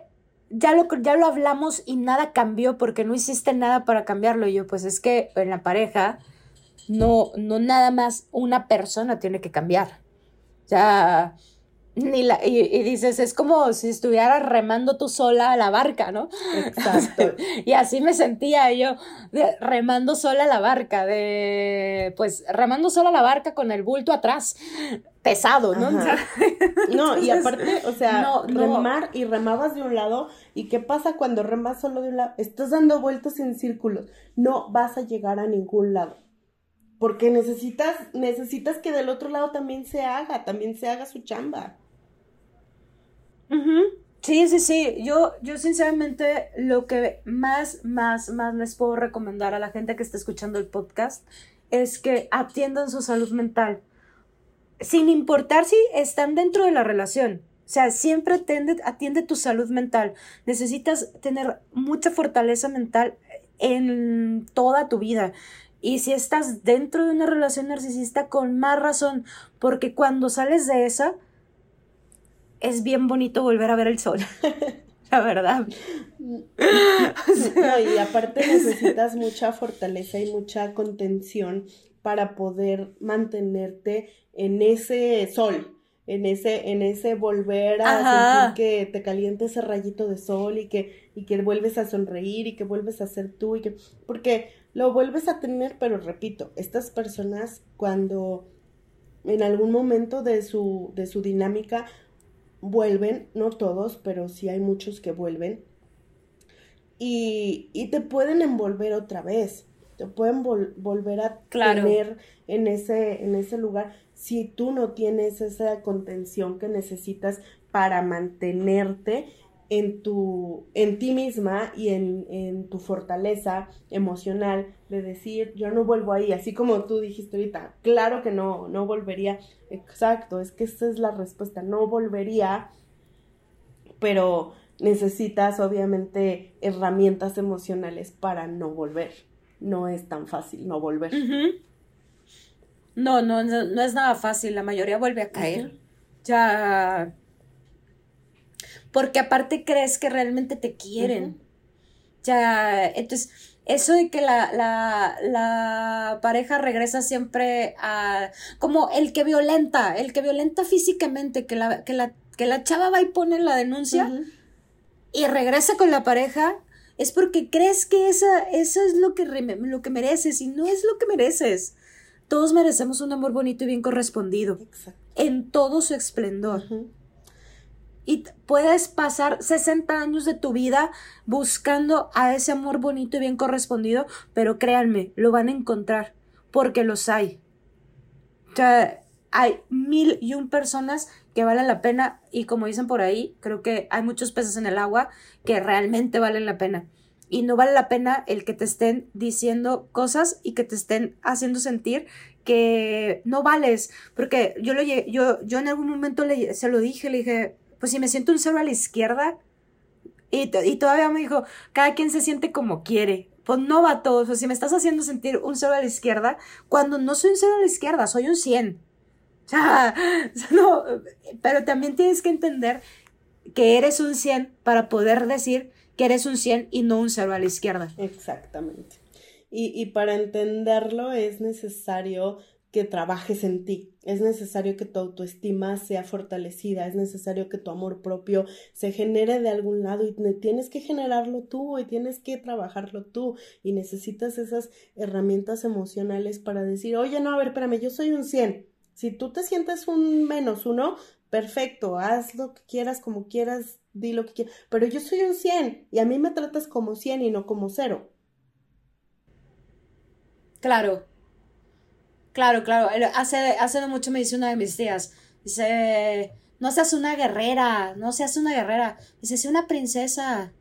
ya lo, ya lo hablamos y nada cambió porque no hiciste nada para cambiarlo, y yo, pues es que en la pareja no, no nada más una persona tiene que cambiar. Ya, ni la, y, dices, es como si estuvieras remando tú sola a la barca, ¿no? Exacto. y así me sentía yo, remando sola la barca, de, pues, remando sola la barca con el bulto atrás, pesado, ¿no? no, y aparte, o sea, remar y remabas de un lado, ¿y qué pasa cuando remas solo de un lado? Estás dando vueltas en círculos, no vas a llegar a ningún lado porque necesitas, necesitas que del otro lado también se haga, también se haga su chamba. Sí, sí, sí. Yo, yo sinceramente lo que más, más, más les puedo recomendar a la gente que está escuchando el podcast es que atiendan su salud mental. Sin importar si están dentro de la relación. O sea, siempre atiende, atiende tu salud mental. Necesitas tener mucha fortaleza mental en toda tu vida. Y si estás dentro de una relación narcisista, con más razón, porque cuando sales de esa, es bien bonito volver a ver el sol. La verdad. y aparte necesitas mucha fortaleza y mucha contención para poder mantenerte en ese sol, en ese, en ese volver a sentir que te caliente ese rayito de sol y que, y que vuelves a sonreír y que vuelves a ser tú y que, porque lo vuelves a tener, pero repito, estas personas cuando en algún momento de su, de su dinámica vuelven, no todos, pero sí hay muchos que vuelven, y, y te pueden envolver otra vez, te pueden volver a tener en ese, en ese lugar si tú no tienes esa contención que necesitas para mantenerte en tu, en ti misma y en, en, tu fortaleza emocional de decir, yo no vuelvo ahí, así como tú dijiste ahorita, claro que no, no volvería, exacto, es que esa es la respuesta, no volvería, pero necesitas obviamente herramientas emocionales para no volver, no es tan fácil no volver. No, no, no, es nada fácil, la mayoría vuelve a caer. Ya. Porque aparte crees que realmente te quieren. Ya, entonces, eso de que la, la, la, pareja regresa siempre a. como el que violenta, el que violenta físicamente, que la, que la, que la chava va y pone la denuncia y regresa con la pareja, es porque crees que esa, eso es lo que, lo que mereces y no es lo que mereces. Todos merecemos un amor bonito y bien correspondido. En todo su esplendor. Y puedes pasar 60 años de tu vida buscando a ese amor bonito y bien correspondido, pero créanme, lo van a encontrar, porque los hay. O sea, hay mil y un personas que valen la pena y como dicen por ahí, creo que hay muchos peces en el agua que realmente valen la pena. Y no vale la pena el que te estén diciendo cosas y que te estén haciendo sentir que no vales. Porque yo, lo, yo, yo en algún momento le, se lo dije, le dije, pues si me siento un cero a la izquierda, y, y todavía me dijo, cada quien se siente como quiere. Pues no va todo. O si me estás haciendo sentir un cero a la izquierda, cuando no soy un cero a la izquierda, soy un 100. O sea, no, pero también tienes que entender que eres un 100 para poder decir que eres un 100 y no un 0 a la izquierda. Exactamente. Y, y para entenderlo es necesario que trabajes en ti. Es necesario que tu autoestima sea fortalecida, es necesario que tu amor propio se genere de algún lado y tienes que generarlo tú y tienes que trabajarlo tú y necesitas esas herramientas emocionales para decir, oye, no, a ver, espérame, yo soy un 100 si tú te sientes un menos uno, perfecto, haz lo que quieras, como quieras, di lo que quieras. Pero yo soy un 100 y a mí me tratas como 100 y no como cero. Claro. Claro, claro. Hace, hace mucho me dice una de mis tías, dice, no seas una guerrera, no seas una guerrera, dice, sé una princesa,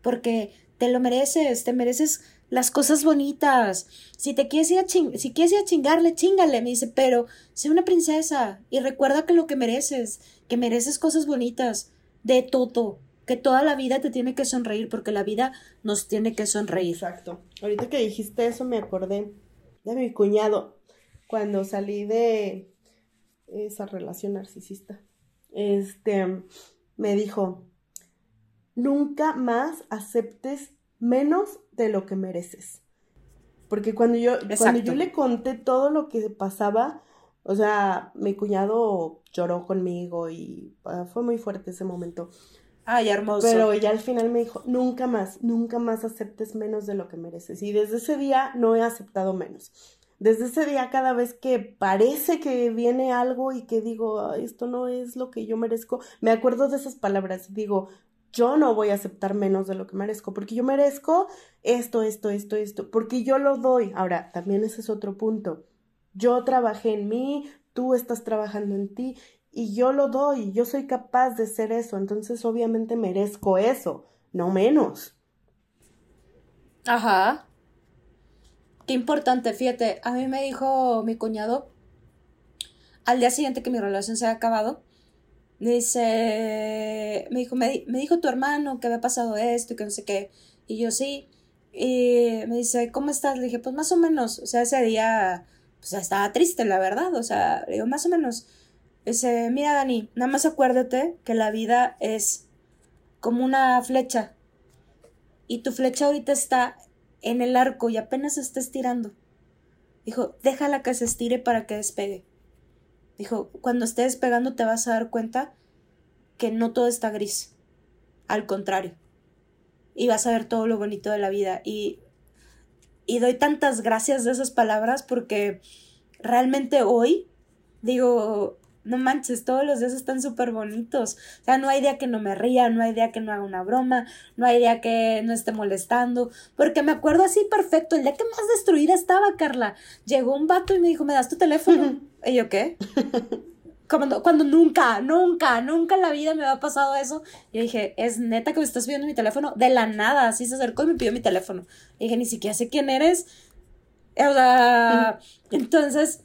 porque te lo mereces, te mereces las cosas bonitas. Si te quieres ir a, si quieres ir a chingarle, chingale. Me dice, pero sé una princesa y recuerda que lo que mereces, que mereces cosas bonitas, de todo, que toda la vida te tiene que sonreír porque la vida nos tiene que sonreír. Exacto. Ahorita que dijiste eso me acordé de mi cuñado cuando salí de esa relación narcisista. Este me dijo, nunca más aceptes menos de lo que mereces. Porque cuando yo, cuando yo le conté todo lo que pasaba, o sea, mi cuñado lloró conmigo y ah, fue muy fuerte ese momento. Ay, hermoso. Pero ella al final me dijo, nunca más, nunca más aceptes menos de lo que mereces. Y desde ese día no he aceptado menos. Desde ese día, cada vez que parece que viene algo y que digo, esto no es lo que yo merezco, me acuerdo de esas palabras. Digo, yo no voy a aceptar menos de lo que merezco, porque yo merezco esto, esto, esto, esto, porque yo lo doy. Ahora, también ese es otro punto. Yo trabajé en mí, tú estás trabajando en ti y yo lo doy, yo soy capaz de ser eso, entonces obviamente merezco eso, no menos. Ajá. Qué importante, fíjate, a mí me dijo mi cuñado al día siguiente que mi relación se ha acabado, me dice, me dijo, me, dijo tu hermano que había pasado esto y que no sé qué. Y yo sí. Y me dice, ¿cómo estás? Le dije, pues más o menos. O sea, ese día, pues estaba triste, la verdad. O sea, le digo, más o menos. Dice, mira, Dani, nada más acuérdate que la vida es como una flecha. Y tu flecha ahorita está en el arco y apenas se está estirando. Dijo, déjala que se estire para que despegue. Dijo, cuando estés despegando te vas a dar cuenta que no todo está gris. Al contrario. Y vas a ver todo lo bonito de la vida. Y, y doy tantas gracias de esas palabras porque realmente hoy digo, no manches, todos los días están súper bonitos. O sea, no hay día que no me ría, no hay día que no haga una broma, no hay día que no esté molestando. Porque me acuerdo así perfecto, el día que más destruida estaba, Carla. Llegó un vato y me dijo, ¿me das tu teléfono? ¿Y yo qué? Cuando, cuando nunca, nunca, nunca en la vida me había pasado eso. Yo dije, es neta que me estás pidiendo mi teléfono. De la nada, así se acercó y me pidió mi teléfono. Y dije, ni siquiera sé quién eres. O sea, entonces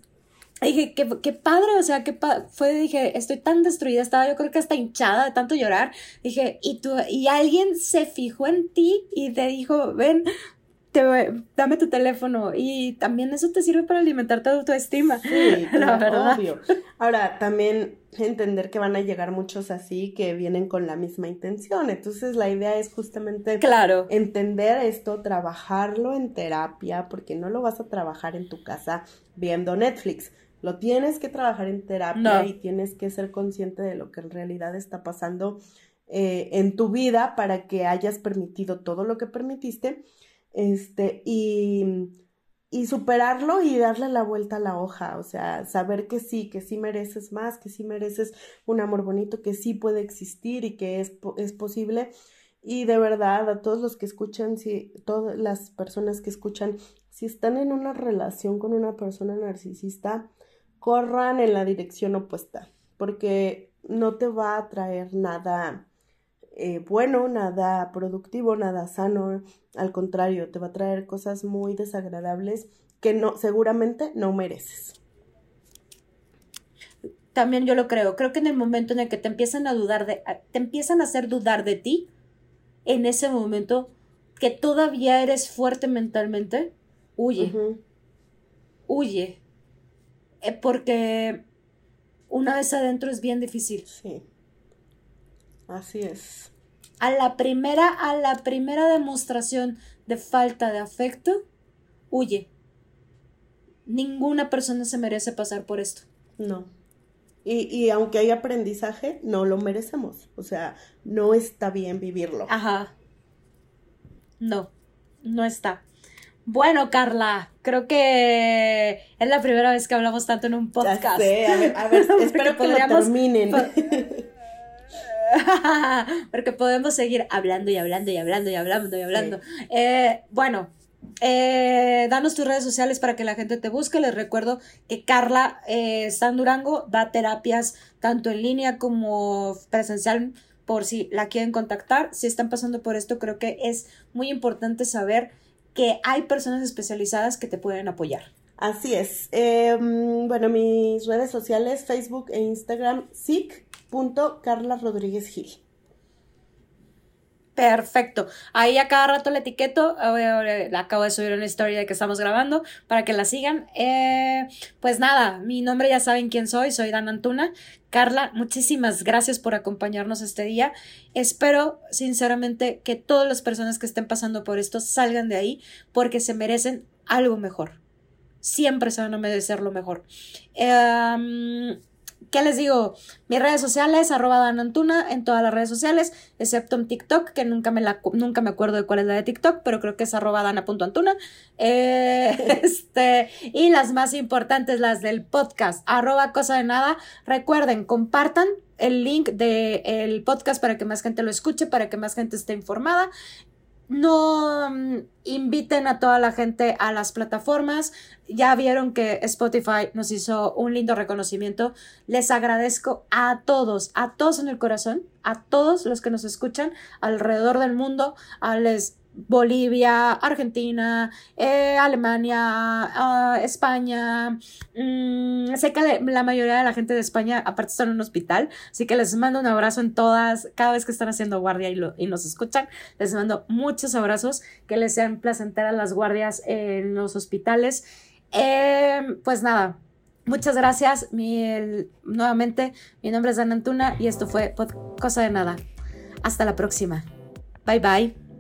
dije, qué, qué padre, o sea, qué fue, dije, estoy tan destruida, estaba yo creo que hasta hinchada de tanto llorar. Dije, y tú, y alguien se fijó en ti y te dijo, ven, dame tu teléfono y también eso te sirve para alimentar tu autoestima. Sí, la verdad. Obvio. Ahora, también entender que van a llegar muchos así que vienen con la misma intención. Entonces, la idea es justamente claro. entender esto, trabajarlo en terapia, porque no lo vas a trabajar en tu casa viendo Netflix. Lo tienes que trabajar en terapia y tienes que ser consciente de lo que en realidad está pasando eh, en tu vida para que hayas permitido todo lo que permitiste este, y, y superarlo y darle la vuelta a la hoja, o sea, saber que sí, que sí mereces más, que sí mereces un amor bonito, que sí puede existir y que es, es posible. Y de verdad, a todos los que escuchan, si, todas las personas que escuchan, si están en una relación con una persona narcisista, corran en la dirección opuesta, porque no te va a traer nada eh, bueno, nada productivo, nada sano, al contrario, te va a traer cosas muy desagradables que no, seguramente no mereces. También yo lo creo, creo que en el momento en el que te empiezan a dudar de, te empiezan a hacer dudar de ti, en ese momento que todavía eres fuerte mentalmente, huye. Huye. Eh, porque una vez adentro es bien difícil. Sí. Así es. A la primera, a la primera demostración de falta de afecto, huye. Ninguna persona se merece pasar por esto. No. Y, y, aunque hay aprendizaje, no lo merecemos. O sea, no está bien vivirlo. Ajá. No, no está. Bueno, Carla, creo que es la primera vez que hablamos tanto en un podcast. a ver, a ver espero que lo terminen. porque podemos seguir hablando y hablando y hablando y hablando y hablando. Eh, bueno, eh, danos tus redes sociales para que la gente te busque. Les recuerdo que Carla eh, en Durango, da terapias tanto en línea como presencial por si la quieren contactar. Si están pasando por esto, creo que es muy importante saber que hay personas especializadas que te pueden apoyar. Así es. Em, bueno, mis redes sociales, Facebook e Instagram, SIC punto Carla Rodríguez Gil. Perfecto. Ahí a cada rato la etiqueto. acabo de subir una historia de que estamos grabando para que la sigan. Eh, pues nada, mi nombre ya saben quién soy. Soy Dan Antuna. Carla, muchísimas gracias por acompañarnos este día. Espero sinceramente que todas las personas que estén pasando por esto salgan de ahí porque se merecen algo mejor. Siempre se van a merecer lo mejor. Eh, ¿Qué les digo? Mis redes sociales, arroba danantuna en todas las redes sociales, excepto en TikTok, que nunca me, la, nunca me acuerdo de cuál es la de TikTok, pero creo que es arroba dana.antuna. Eh, este, y las más importantes, las del podcast, arroba cosa de nada. Recuerden, compartan el link del podcast para que más gente lo escuche, para que más gente esté informada no mm, inviten a toda la gente a las plataformas. Ya vieron que Spotify nos hizo un lindo reconocimiento. Les agradezco a todos, a todos en el corazón, a todos los que nos escuchan alrededor del mundo, a les Bolivia, Argentina, eh, Alemania, ah, España. Mm, sé que la mayoría de la gente de España aparte está en un hospital, así que les mando un abrazo en todas, cada vez que están haciendo guardia y, y nos escuchan, les mando muchos abrazos, que les sean placenteras las guardias en los hospitales. Em, pues nada, muchas gracias. Mi, nuevamente, mi nombre es Ana Antuna y esto fue Cosa de Nada. Hasta la próxima. Bye bye.